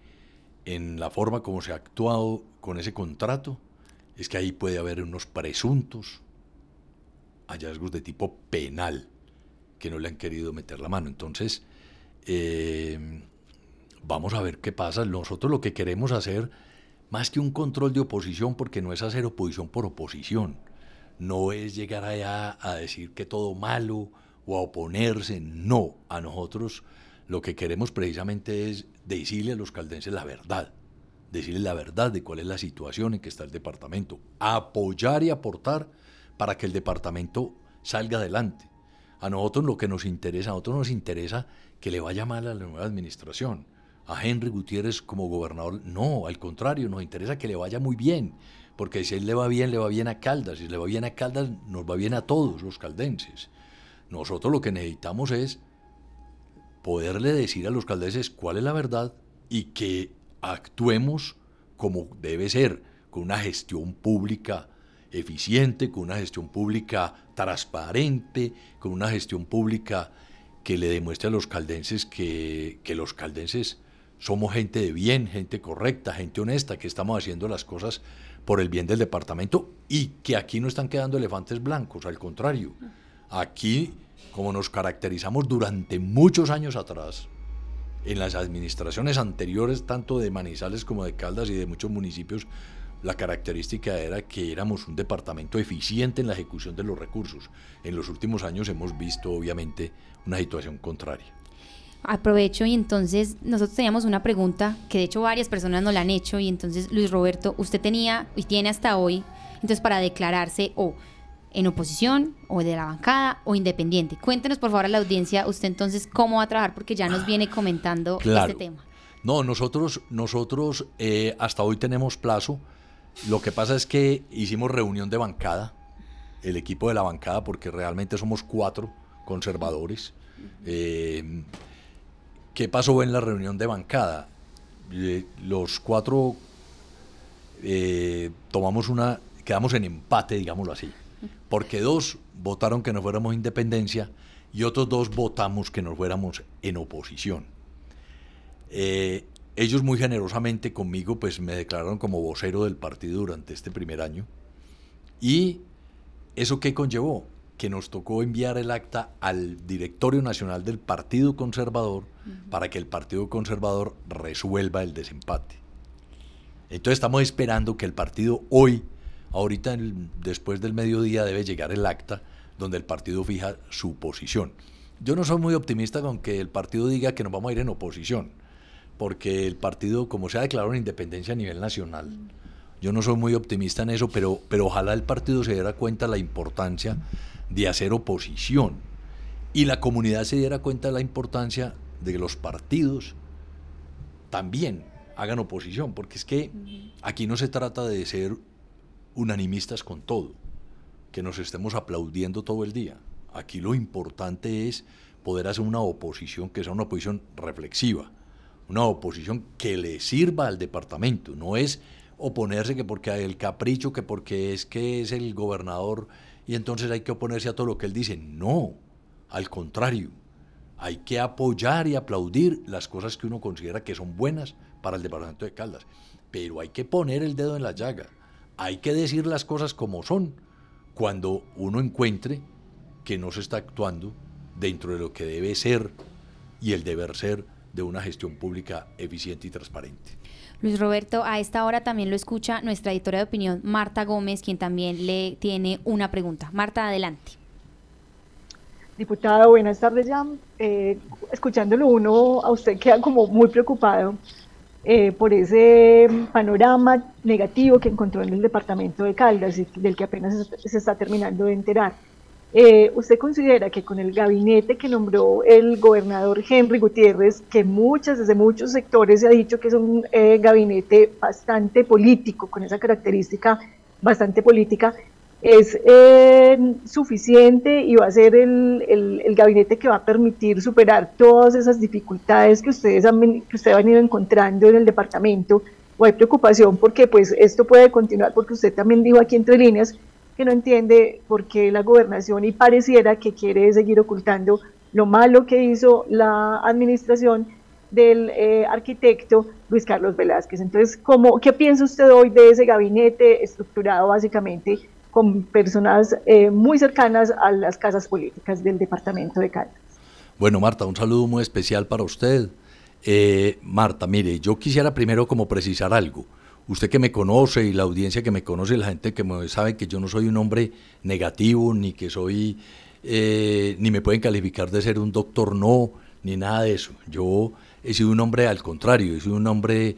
en la forma como se ha actuado con ese contrato es que ahí puede haber unos presuntos hallazgos de tipo penal que no le han querido meter la mano. Entonces, eh, vamos a ver qué pasa. Nosotros lo que queremos hacer, más que un control de oposición, porque no es hacer oposición por oposición, no es llegar allá a decir que todo malo o a oponerse, no, a nosotros lo que queremos precisamente es decirle a los caldenses la verdad, decirles la verdad de cuál es la situación en que está el departamento, apoyar y aportar para que el departamento salga adelante. A nosotros lo que nos interesa, a nosotros nos interesa que le vaya mal a la nueva administración a Henry Gutiérrez como gobernador. No, al contrario, nos interesa que le vaya muy bien, porque si él le va bien, le va bien a Caldas, si le va bien a Caldas, nos va bien a todos los caldenses. Nosotros lo que necesitamos es poderle decir a los caldenses cuál es la verdad y que actuemos como debe ser, con una gestión pública eficiente, con una gestión pública transparente, con una gestión pública que le demuestre a los caldenses que, que los caldenses somos gente de bien, gente correcta, gente honesta, que estamos haciendo las cosas por el bien del departamento y que aquí no están quedando elefantes blancos, al contrario, aquí, como nos caracterizamos durante muchos años atrás, en las administraciones anteriores, tanto de Manizales como de Caldas y de muchos municipios, la característica era que éramos un departamento eficiente en la ejecución de los recursos. En los últimos años hemos visto, obviamente, una situación contraria. Aprovecho y entonces nosotros teníamos una pregunta que de hecho varias personas nos la han hecho y entonces Luis Roberto, usted tenía y tiene hasta hoy, entonces para declararse o en oposición o de la bancada o independiente. Cuéntenos por favor a la audiencia usted entonces cómo va a trabajar porque ya nos viene comentando este tema. No, nosotros, nosotros eh, hasta hoy tenemos plazo. Lo que pasa es que hicimos reunión de bancada, el equipo de la bancada, porque realmente somos cuatro conservadores. Eh, ¿Qué pasó en la reunión de bancada? Eh, los cuatro tomamos una, quedamos en empate, digámoslo así, porque dos votaron que nos fuéramos independencia y otros dos votamos que nos fuéramos en oposición. Eh, ellos muy generosamente conmigo pues me declararon como vocero del partido durante este primer año. ¿Y eso qué conllevó? Que nos tocó enviar el acta al directorio nacional del Partido Conservador para que el Partido Conservador resuelva el desempate. Entonces estamos esperando que el partido hoy, ahorita después del mediodía, debe llegar el acta donde el partido fija su posición. Yo no soy muy optimista con que el partido diga que nos vamos a ir en oposición, porque el partido, como se ha declarado en independencia a nivel nacional, yo no soy muy optimista en eso, pero, pero ojalá el partido se diera cuenta de la importancia de hacer oposición y la comunidad se diera cuenta de la importancia de que los partidos también hagan oposición, porque es que aquí no se trata de ser unanimistas con todo, que nos estemos aplaudiendo todo el día. Aquí lo importante es poder hacer una oposición que sea una oposición reflexiva, una oposición que le sirva al departamento, no es oponerse que porque hay el capricho, que porque es que es el gobernador y entonces hay que oponerse a todo lo que él dice. No, al contrario, hay que apoyar y aplaudir las cosas que uno considera que son buenas para el departamento de Caldas. Pero hay que poner el dedo en la llaga. Hay que decir las cosas como son cuando uno encuentre que no se está actuando dentro de lo que debe ser y el deber ser de una gestión pública eficiente y transparente. Luis Roberto, a esta hora también lo escucha nuestra editora de opinión, Marta Gómez, quien también le tiene una pregunta. Marta, adelante. Diputado, buenas tardes ya. Eh, escuchándolo uno, a usted queda como muy preocupado eh, por ese panorama negativo que encontró en el departamento de Caldas y del que apenas se está terminando de enterar. Eh, ¿Usted considera que con el gabinete que nombró el gobernador Henry Gutiérrez, que muchas, desde muchos sectores se ha dicho que es un gabinete bastante político, con esa característica bastante política, es eh, suficiente y va a ser el, el, gabinete que va a permitir superar todas esas dificultades que ustedes han, que ustedes han ido encontrando en el departamento o hay preocupación porque pues esto puede continuar porque usted también dijo aquí entre líneas que no entiende por qué la gobernación y pareciera que quiere seguir ocultando lo malo que hizo la administración del eh, arquitecto Luis Carlos Velázquez. Entonces, ¿cómo, ¿qué piensa usted hoy de ese gabinete estructurado básicamente con personas eh, muy cercanas a las casas políticas del departamento de Caldas. Bueno, Marta, un saludo muy especial para usted. Eh, Marta, mire, yo quisiera primero como precisar algo. Usted que me conoce y la audiencia que me conoce, la gente que me sabe que yo no soy un hombre negativo, ni que soy, eh, ni me pueden calificar de ser un doctor no, ni nada de eso. Yo he sido un hombre al contrario, he sido un hombre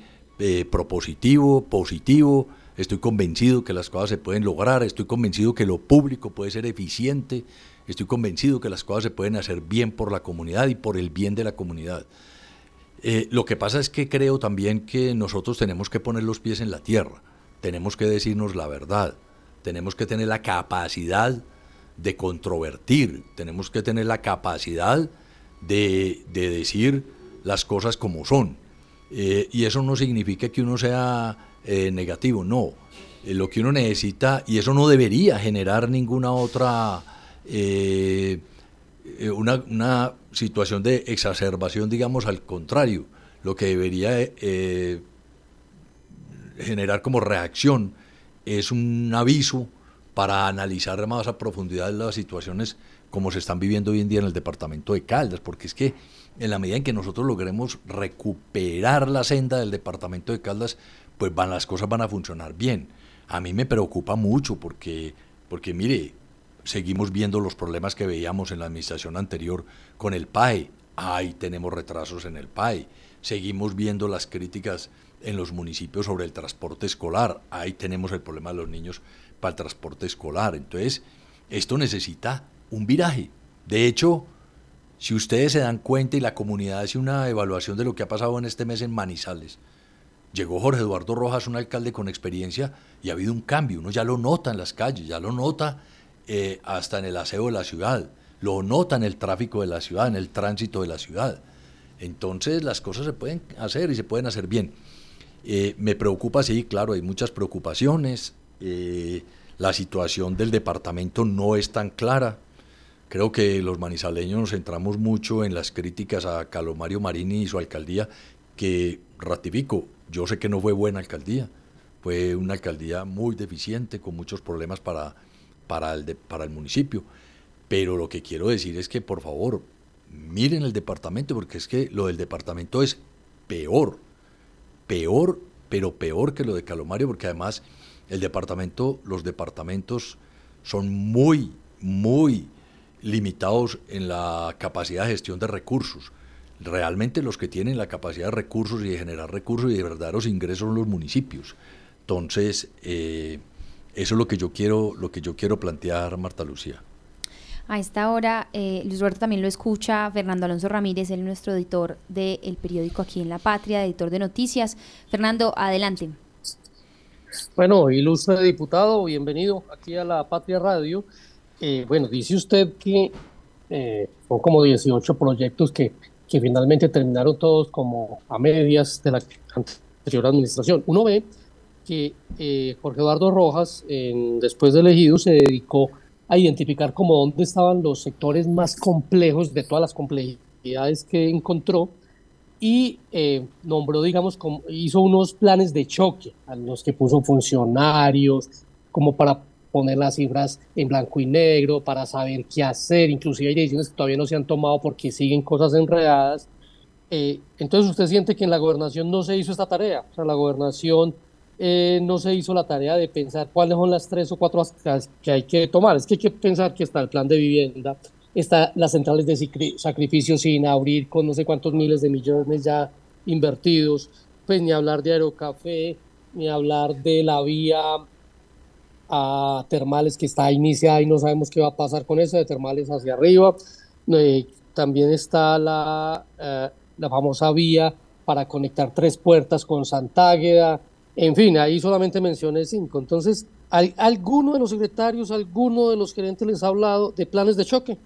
propositivo, positivo, Estoy convencido que las cosas se pueden lograr, estoy convencido que lo público puede ser eficiente, estoy convencido que las cosas se pueden hacer bien por la comunidad y por el bien de la comunidad. Eh, lo que pasa es que creo también que nosotros tenemos que poner los pies en la tierra, tenemos que decirnos la verdad, tenemos que tener la capacidad de controvertir, tenemos que tener la capacidad de, decir las cosas como son. Eh, y eso no significa que uno sea eh, negativo, no. lo que uno necesita, y eso no debería generar ninguna otra, una, una situación de exacerbación, digamos, al contrario, lo que debería eh, generar como reacción es un aviso para analizar más a profundidad las situaciones como se están viviendo hoy en día en el departamento de Caldas, porque es que en la medida en que nosotros logremos recuperar la senda del departamento de Caldas, pues van, las cosas van a funcionar bien. A mí me preocupa mucho porque, porque mire, seguimos viendo los problemas que veíamos en la administración anterior con el PAE. Ahí tenemos retrasos en el PAE. Seguimos viendo las críticas en los municipios sobre el transporte escolar. Ahí tenemos el problema de los niños para el transporte escolar. Entonces, esto necesita un viraje. De hecho, si ustedes se dan cuenta y la comunidad hace una evaluación de lo que ha pasado en este mes en Manizales, llegó Jorge Eduardo Rojas, un alcalde con experiencia, y ha habido un cambio. Uno ya lo nota en las calles, ya lo nota eh, hasta en el aseo de la ciudad, lo nota en el tráfico de la ciudad, en el tránsito de la ciudad. Entonces las cosas se pueden hacer y se pueden hacer bien. Eh, me preocupa, sí, claro, hay muchas preocupaciones. Eh, la situación del departamento no es tan clara. Creo que los manizaleños nos centramos mucho en las críticas a Calomario Marini y su alcaldía, que ratifico, yo sé que no fue buena alcaldía, fue una alcaldía muy deficiente, con muchos problemas para para el, para el municipio. Pero lo que quiero decir es que, por favor, miren el departamento, porque es que lo del departamento es peor, peor, pero peor que lo de Calomario, porque además el departamento, los departamentos son muy, muy limitados en la capacidad de gestión de recursos. Realmente los que tienen la capacidad de recursos y de generar recursos y de verdaderos ingresos son los municipios. Entonces, eh, eso es lo que yo quiero, lo que yo quiero plantear, Marta Lucía. A esta hora, eh, Luis Roberto también lo escucha, Fernando Alonso Ramírez, él es nuestro editor del periódico aquí en La Patria, editor de noticias. Fernando, adelante. Bueno, ilustre diputado, bienvenido aquí a La Patria Radio. Eh, bueno, dice usted que eh, son como 18 proyectos que, que finalmente terminaron todos como a medias de la anterior administración. Uno ve que eh, Jorge Eduardo Rojas, después de elegido, se dedicó a identificar como dónde estaban los sectores más complejos de todas las complejidades que encontró y eh, nombró, digamos, como, hizo unos planes de choque a los que puso funcionarios, como para poner las cifras en blanco y negro, para saber qué hacer, inclusive hay decisiones que todavía no se han tomado porque siguen cosas enredadas. Eh, entonces usted siente que en la gobernación no se hizo esta tarea, o sea, la gobernación eh, no se hizo la tarea de pensar cuáles son las tres o cuatro que hay que tomar. Es que hay que pensar que está el plan de vivienda, está las centrales de sacrificio sin abrir con no sé cuántos miles de millones ya invertidos, pues ni hablar de Aerocafé, ni hablar de la vía a termales que está iniciada y no sabemos qué va a pasar con eso, de termales hacia arriba. Eh, también está la, eh, la famosa vía para conectar tres puertas con Santágueda, en fin, ahí solamente mencioné cinco. Entonces, ¿alguno de los secretarios, alguno de los gerentes les ha hablado de planes de choque?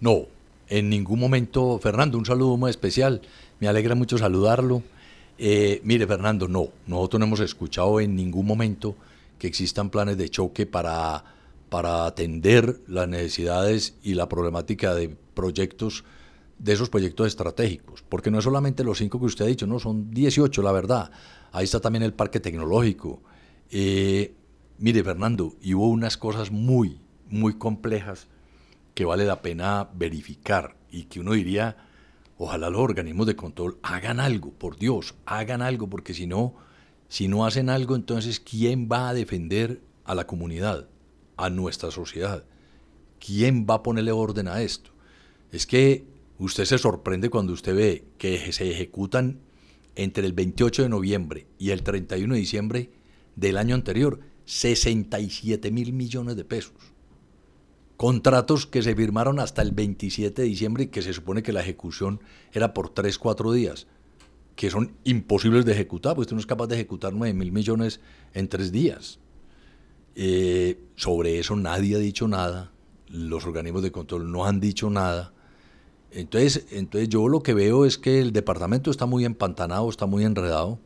No, en ningún momento, Fernando, un saludo muy especial. Me alegra mucho saludarlo. Eh, mire, Fernando, no, nosotros no hemos escuchado en ningún momento que existan planes de choque para, para atender las necesidades y la problemática de proyectos, de esos proyectos estratégicos, porque no es solamente los cinco que usted ha dicho, no, son 18, la verdad. Ahí está también el parque tecnológico. Eh, mire, Fernando, y hubo unas cosas muy, muy complejas que vale la pena verificar y que uno diría, ojalá los organismos de control hagan algo, por Dios, hagan algo, porque si no, si no hacen algo, entonces, ¿quién va a defender a la comunidad, a nuestra sociedad? ¿Quién va a ponerle orden a esto? Es que usted se sorprende cuando usted ve que se ejecutan entre el 28 de noviembre y el 31 de diciembre del año anterior 67 mil millones de pesos. Contratos que se firmaron hasta el 27 de diciembre y que se supone que la ejecución era por 3, 4 días. Que son imposibles de ejecutar, porque usted no es capaz de ejecutar 9 mil millones en tres días. Eh, sobre eso nadie ha dicho nada, los organismos de control no han dicho nada. Entonces, entonces yo lo que veo es que el departamento está muy empantanado, está muy enredado.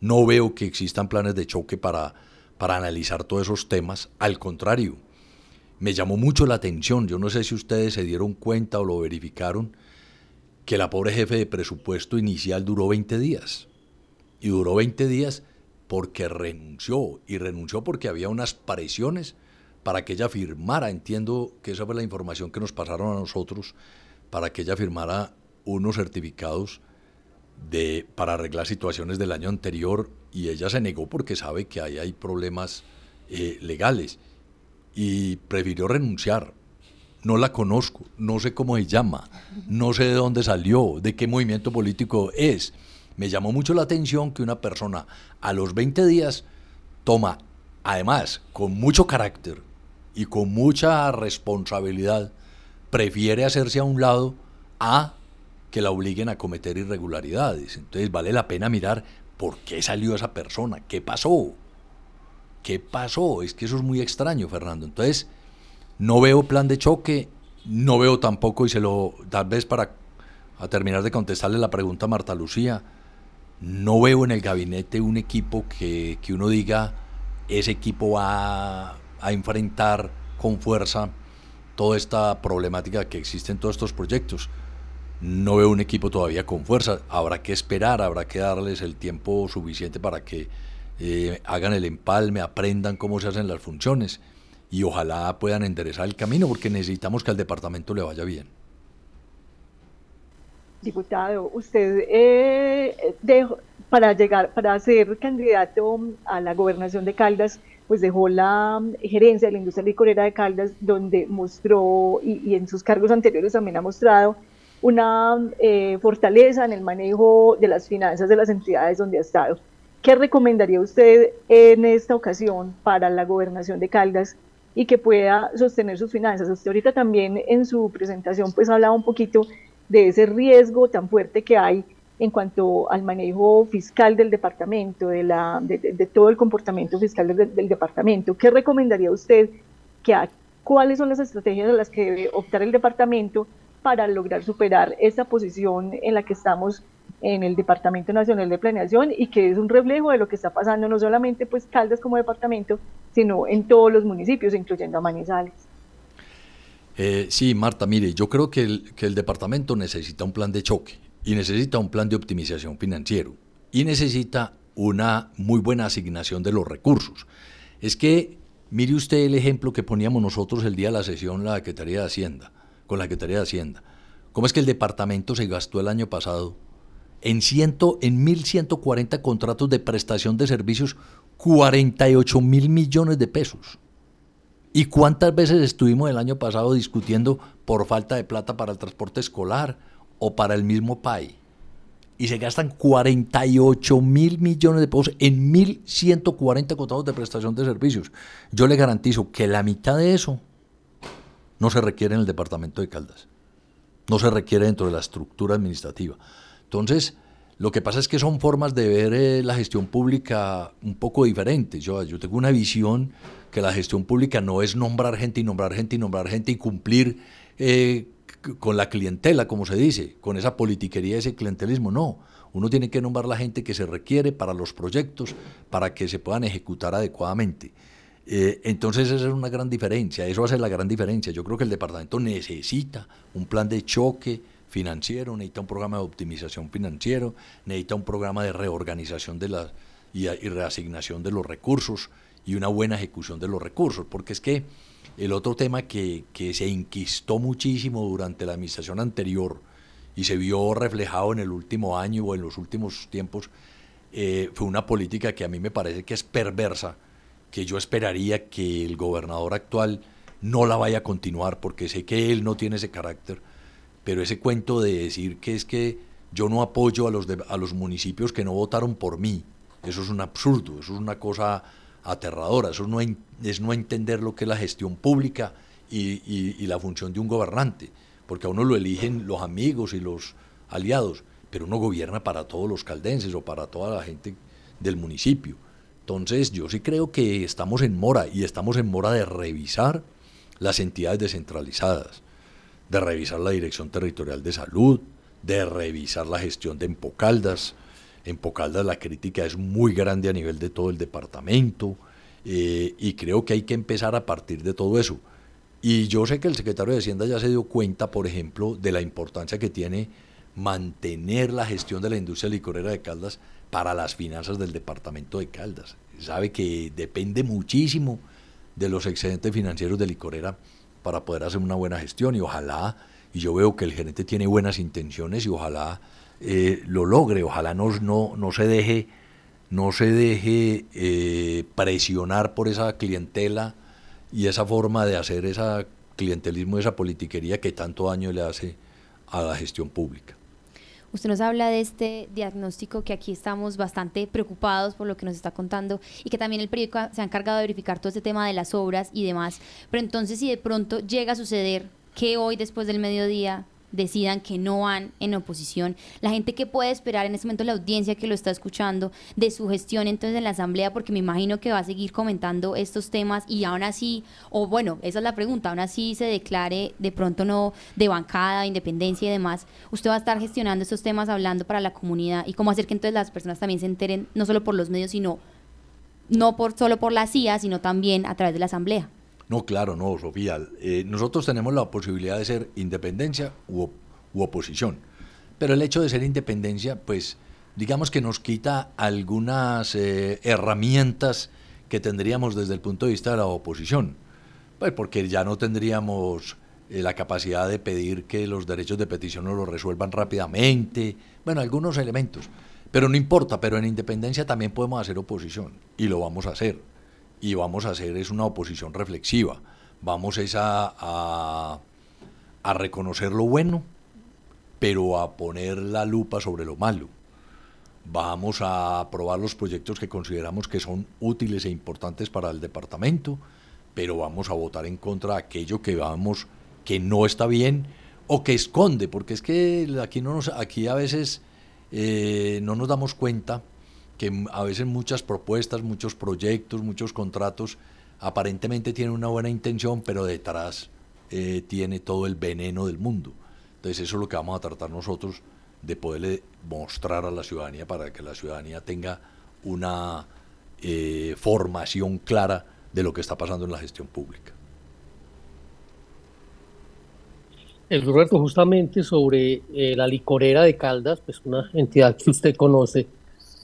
No veo que existan planes de choque para, para analizar todos esos temas. Al contrario, me llamó mucho la atención, yo no sé si ustedes se dieron cuenta o lo verificaron, que la pobre jefe de presupuesto inicial duró 20 días. Y duró 20 días porque renunció. Y renunció porque había unas presiones para que ella firmara. Entiendo que esa fue la información que nos pasaron a nosotros, para que ella firmara unos certificados de, para arreglar situaciones del año anterior. Y ella se negó porque sabe que ahí hay problemas eh, legales. Y prefirió renunciar no la conozco, no sé cómo se llama, no sé de dónde salió, de qué movimiento político es. Me llamó mucho la atención que una persona a los 20 días toma, además, con mucho carácter y con mucha responsabilidad, prefiere hacerse a un lado a que la obliguen a cometer irregularidades. Entonces vale la pena mirar por qué salió esa persona, qué pasó, qué pasó. Es que eso es muy extraño, Fernando. Entonces, no veo plan de choque, no veo tampoco, y se lo, tal vez para a terminar de contestarle la pregunta a Marta Lucía, no veo en el gabinete un equipo que, que uno diga, ese equipo va a enfrentar con fuerza toda esta problemática que existe en todos estos proyectos. No veo un equipo todavía con fuerza. Habrá que esperar, habrá que darles el tiempo suficiente para que eh, hagan el empalme, aprendan cómo se hacen las funciones y ojalá puedan enderezar el camino porque necesitamos que al departamento le vaya bien. Diputado, usted eh, para llegar, para ser candidato a la gobernación de Caldas, pues dejó la gerencia de la industria licorera de Caldas, donde mostró, y, en sus cargos anteriores también ha mostrado, una eh, fortaleza en el manejo de las finanzas de las entidades donde ha estado. ¿Qué recomendaría usted en esta ocasión para la gobernación de Caldas y que pueda sostener sus finanzas. Usted ahorita también en su presentación pues hablaba un poquito de ese riesgo tan fuerte que hay en cuanto al manejo fiscal del departamento, de, la, de, todo el comportamiento fiscal del, departamento. ¿Qué recomendaría usted que cuáles son las estrategias a las que debe optar el departamento para lograr superar esa posición en la que estamos en el Departamento Nacional de Planeación y que es un reflejo de lo que está pasando no solamente pues Caldas como departamento, sino en todos los municipios, incluyendo a Manizales. Eh, sí, Marta, mire, yo creo que el, que el departamento necesita un plan de choque y necesita un plan de optimización financiero y necesita una muy buena asignación de los recursos. Es que mire usted el ejemplo que poníamos nosotros el día de la sesión, la Secretaría de Hacienda, con la Secretaría de Hacienda. ¿Cómo es que el departamento se gastó el año pasado en, ciento, en 1.140 contratos de prestación de servicios 48 mil millones de pesos. ¿Y cuántas veces estuvimos el año pasado discutiendo por falta de plata para el transporte escolar o para el mismo PAI? Y se gastan 48 mil millones de pesos en 1.140 contratos de prestación de servicios. Yo le garantizo que la mitad de eso no se requiere en el departamento de Caldas. No se requiere dentro de la estructura administrativa. Entonces, lo que pasa es que son formas de ver eh, la gestión pública un poco diferentes. Yo, tengo una visión que la gestión pública no es nombrar gente y nombrar gente y nombrar gente y cumplir eh, con la clientela, como se dice, con esa politiquería, ese clientelismo. No, uno tiene que nombrar la gente que se requiere para los proyectos, para que se puedan ejecutar adecuadamente. Eh, entonces esa es una gran diferencia, eso hace la gran diferencia. Yo creo que el departamento necesita un plan de choque, financiero, necesita un programa de optimización financiero, necesita un programa de reorganización de la, y, reasignación de los recursos y una buena ejecución de los recursos, porque es que el otro tema que, se inquistó muchísimo durante la administración anterior y se vio reflejado en el último año o en los últimos tiempos, eh, fue una política que a mí me parece que es perversa, que yo esperaría que el gobernador actual no la vaya a continuar, porque sé que él no tiene ese carácter, pero ese cuento de decir que es que yo no apoyo a los, a los municipios que no votaron por mí, eso es un absurdo, eso es una cosa aterradora, eso no es no entender lo que es la gestión pública y, la función de un gobernante, porque a uno lo eligen los amigos y los aliados, pero uno gobierna para todos los caldenses o para toda la gente del municipio. Entonces yo sí creo que estamos en mora y estamos en mora de revisar las entidades descentralizadas, de revisar la Dirección Territorial de Salud, de revisar la gestión de Empocaldas. En Empocaldas la crítica es muy grande a nivel de todo el departamento eh, y creo que hay que empezar a partir de todo eso. Y yo sé que el secretario de Hacienda ya se dio cuenta, por ejemplo, de la importancia que tiene mantener la gestión de la industria licorera de Caldas para las finanzas del departamento de Caldas. Sabe que depende muchísimo de los excedentes financieros de licorera para poder hacer una buena gestión y ojalá, y yo veo que el gerente tiene buenas intenciones y ojalá eh, lo logre, ojalá no, no, no se deje, no se deje eh, presionar por esa clientela y esa forma de hacer ese clientelismo, esa politiquería que tanto daño le hace a la gestión pública. Usted nos habla de este diagnóstico que aquí estamos bastante preocupados por lo que nos está contando y que también el periódico se ha encargado de verificar todo este tema de las obras y demás. Pero entonces si de pronto llega a suceder que hoy después del mediodía decidan que no van en oposición, la gente que puede esperar en este momento la audiencia que lo está escuchando de su gestión entonces en la asamblea, porque me imagino que va a seguir comentando estos temas y aún así, o bueno, esa es la pregunta, aún así se declare de pronto no de bancada, independencia y demás, usted va a estar gestionando estos temas hablando para la comunidad y cómo hacer que entonces las personas también se enteren no solo por los medios, sino no por solo por la CIA, sino también a través de la asamblea. No, claro, no, Sofía. Eh, nosotros tenemos la posibilidad de ser independencia u, oposición. Pero el hecho de ser independencia, pues, digamos que nos quita algunas eh, herramientas que tendríamos desde el punto de vista de la oposición. Pues porque ya no tendríamos eh, la capacidad de pedir que los derechos de petición nos los resuelvan rápidamente. Bueno, algunos elementos. Pero no importa, pero en independencia también podemos hacer oposición y lo vamos a hacer y vamos a hacer es una oposición reflexiva. Vamos a, a, reconocer lo bueno, pero a poner la lupa sobre lo malo. Vamos a aprobar los proyectos que consideramos que son útiles e importantes para el departamento, pero vamos a votar en contra de aquello que vamos que no está bien o que esconde, porque es que aquí, no nos, aquí a veces eh, no nos damos cuenta que a veces muchas propuestas, muchos proyectos, muchos contratos aparentemente tienen una buena intención, pero detrás eh, tiene todo el veneno del mundo. Entonces eso es lo que vamos a tratar nosotros de poderle mostrar a la ciudadanía para que la ciudadanía tenga una eh, formación clara de lo que está pasando en la gestión pública. El Roberto, justamente sobre eh, la licorera de Caldas, pues una entidad que usted conoce,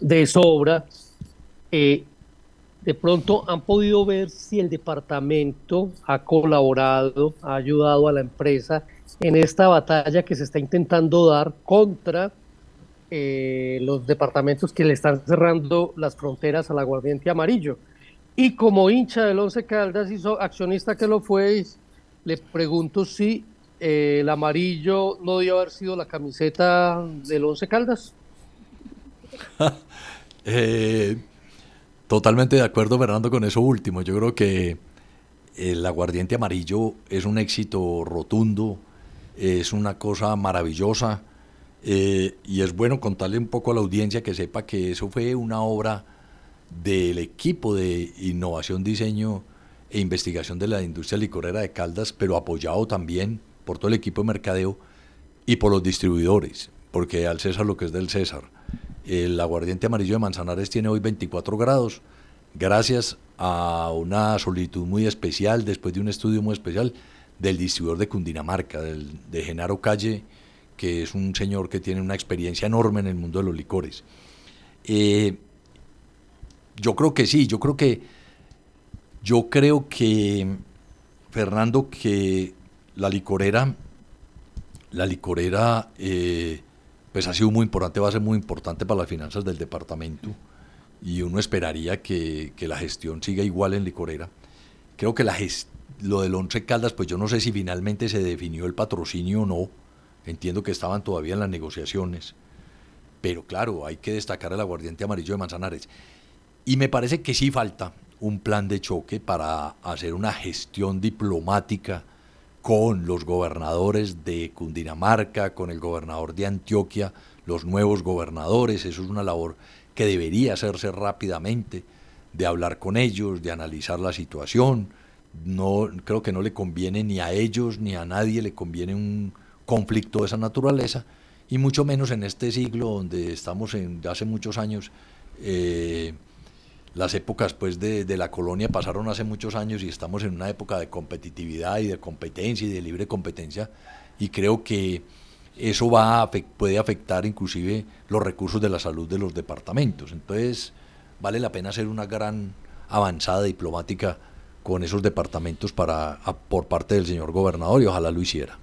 de sobra. Eh, de pronto han podido ver si el departamento ha colaborado, ha ayudado a la empresa en esta batalla que se está intentando dar contra eh, los departamentos que le están cerrando las fronteras al aguardiente amarillo. Y como hincha del Once Caldas y accionista que lo fue, le pregunto si eh, el amarillo no debió haber sido la camiseta del Once Caldas. Eh, totalmente de acuerdo, Fernando, con eso último. Yo creo que el aguardiente amarillo es un éxito rotundo, es una cosa maravillosa eh, y es bueno contarle un poco a la audiencia que sepa que eso fue una obra del equipo de innovación, diseño e investigación de la industria licorera de Caldas, pero apoyado también por todo el equipo de mercadeo y por los distribuidores, porque al César lo que es del César. El aguardiente amarillo de Manzanares tiene hoy 24 grados, gracias a una solicitud muy especial, después de un estudio muy especial, del distribuidor de Cundinamarca, de Genaro Calle, que es un señor que tiene una experiencia enorme en el mundo de los licores. Eh, yo creo que sí, yo creo que, yo creo que, Fernando, que la licorera, la licorera eh, pues ha sido muy importante, va a ser muy importante para las finanzas del departamento y uno esperaría que, la gestión siga igual en Licorera. Creo que la lo del Once Caldas, pues yo no sé si finalmente se definió el patrocinio o no, entiendo que estaban todavía en las negociaciones, pero claro, hay que destacar el aguardiente amarillo de Manzanares. Y me parece que sí falta un plan de choque para hacer una gestión diplomática con los gobernadores de Cundinamarca, con el gobernador de Antioquia, los nuevos gobernadores. Eso es una labor que debería hacerse rápidamente, de hablar con ellos, de analizar la situación. No, creo que no le conviene ni a ellos ni a nadie le conviene un conflicto de esa naturaleza, y mucho menos en este siglo donde estamos en, hace muchos años. Eh, las épocas pues de, de, la colonia pasaron hace muchos años y estamos en una época de competitividad y de competencia y de libre competencia y creo que eso va puede afectar inclusive los recursos de la salud de los departamentos. Entonces vale la pena hacer una gran avanzada diplomática con esos departamentos para, por parte del señor gobernador y ojalá lo hiciera.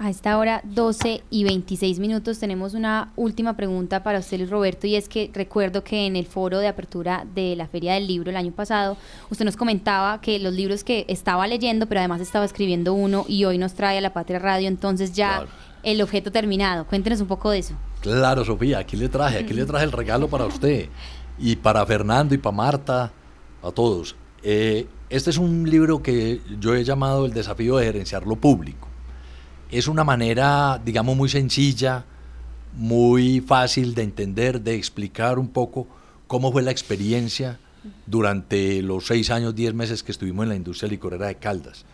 A esta hora 12 y 26 minutos tenemos una última pregunta para usted, Luis Roberto, y es que recuerdo que en el foro de apertura de la Feria del Libro el año pasado, usted nos comentaba que los libros que estaba leyendo, pero además estaba escribiendo uno y hoy nos trae a la Patria Radio, entonces ya el objeto terminado. Cuéntenos un poco de eso. Claro, Sofía, aquí le traje, aquí le traje el regalo para usted y para Fernando y para Marta, a todos. Eh, este es un libro que yo he llamado El desafío de gerenciar lo público es una manera, digamos, muy sencilla, muy fácil de entender, de explicar un poco cómo fue la experiencia durante los seis años, diez meses que estuvimos en la industria licorera de Caldas.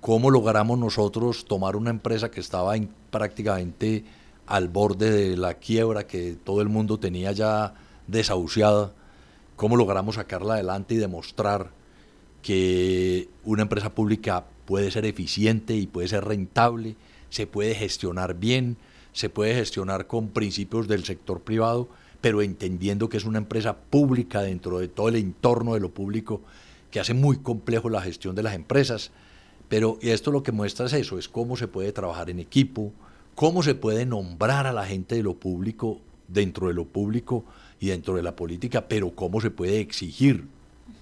Cómo logramos nosotros tomar una empresa que estaba prácticamente al borde de la quiebra, que todo el mundo tenía ya desahuciada, cómo logramos sacarla adelante y demostrar que una empresa pública puede ser eficiente y puede ser rentable se puede gestionar bien, se puede gestionar con principios del sector privado, pero entendiendo que es una empresa pública dentro de todo el entorno de lo público que hace muy complejo la gestión de las empresas. Pero esto lo que muestra es eso, es cómo se puede trabajar en equipo, cómo se puede nombrar a la gente de lo público dentro de lo público y dentro de la política, pero cómo se puede exigir,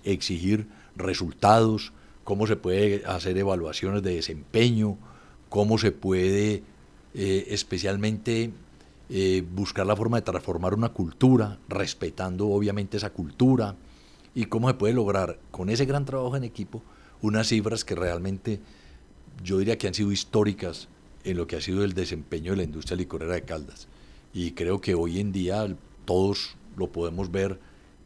exigir resultados, cómo se puede hacer evaluaciones de desempeño, cómo se puede eh, especialmente eh, buscar la forma de transformar una cultura, respetando obviamente esa cultura, y cómo se puede lograr con ese gran trabajo en equipo unas cifras que realmente yo diría que han sido históricas en lo que ha sido el desempeño de la industria licorera de Caldas. Y creo que hoy en día todos lo podemos ver,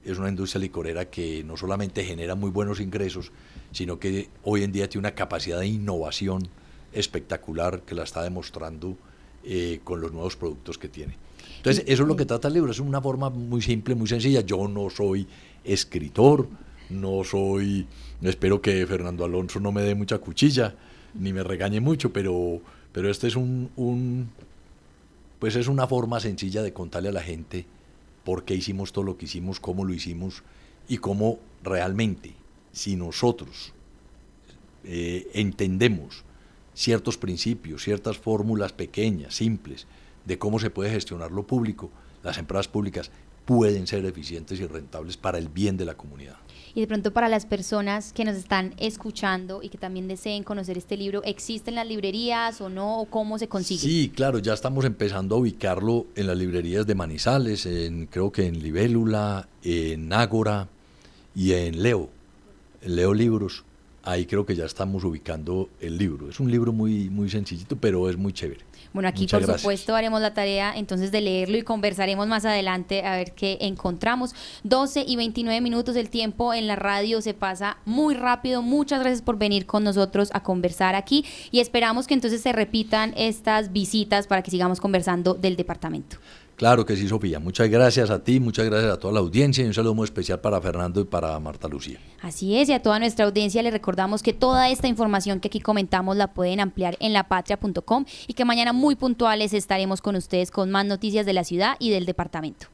es una industria licorera que no solamente genera muy buenos ingresos, sino que hoy en día tiene una capacidad de innovación espectacular que la está demostrando eh, con los nuevos productos que tiene. Entonces, eso es lo que trata el libro, es una forma muy simple, muy sencilla. Yo no soy escritor, no soy, espero que Fernando Alonso no me dé mucha cuchilla, ni me regañe mucho, pero, pero este es un, un, pues es una forma sencilla de contarle a la gente por qué hicimos todo lo que hicimos, cómo lo hicimos y cómo realmente, si nosotros eh, entendemos ciertos principios, ciertas fórmulas pequeñas, simples, de cómo se puede gestionar lo público, las empresas públicas pueden ser eficientes y rentables para el bien de la comunidad. Y de pronto para las personas que nos están escuchando y que también deseen conocer este libro, ¿existen las librerías o no? ¿O cómo se consigue? Sí, claro, ya estamos empezando a ubicarlo en las librerías de Manizales, en, creo que en Libélula, en Ágora y en Leo, en Leo Libros ahí creo que ya estamos ubicando el libro. Es un libro muy, muy sencillito, pero es muy chévere. Bueno, aquí por supuesto haremos la tarea entonces de leerlo y conversaremos más adelante a ver qué encontramos. 12 y 29 minutos del tiempo en la radio se pasa muy rápido. Muchas gracias por venir con nosotros a conversar aquí y esperamos que entonces se repitan estas visitas para que sigamos conversando del departamento. Claro que sí, Sofía. Muchas gracias a ti, muchas gracias a toda la audiencia y un saludo muy especial para Fernando y para Marta Lucía. Así es, y a toda nuestra audiencia le recordamos que toda esta información que aquí comentamos la pueden ampliar en lapatria.com y que mañana muy puntuales estaremos con ustedes con más noticias de la ciudad y del departamento.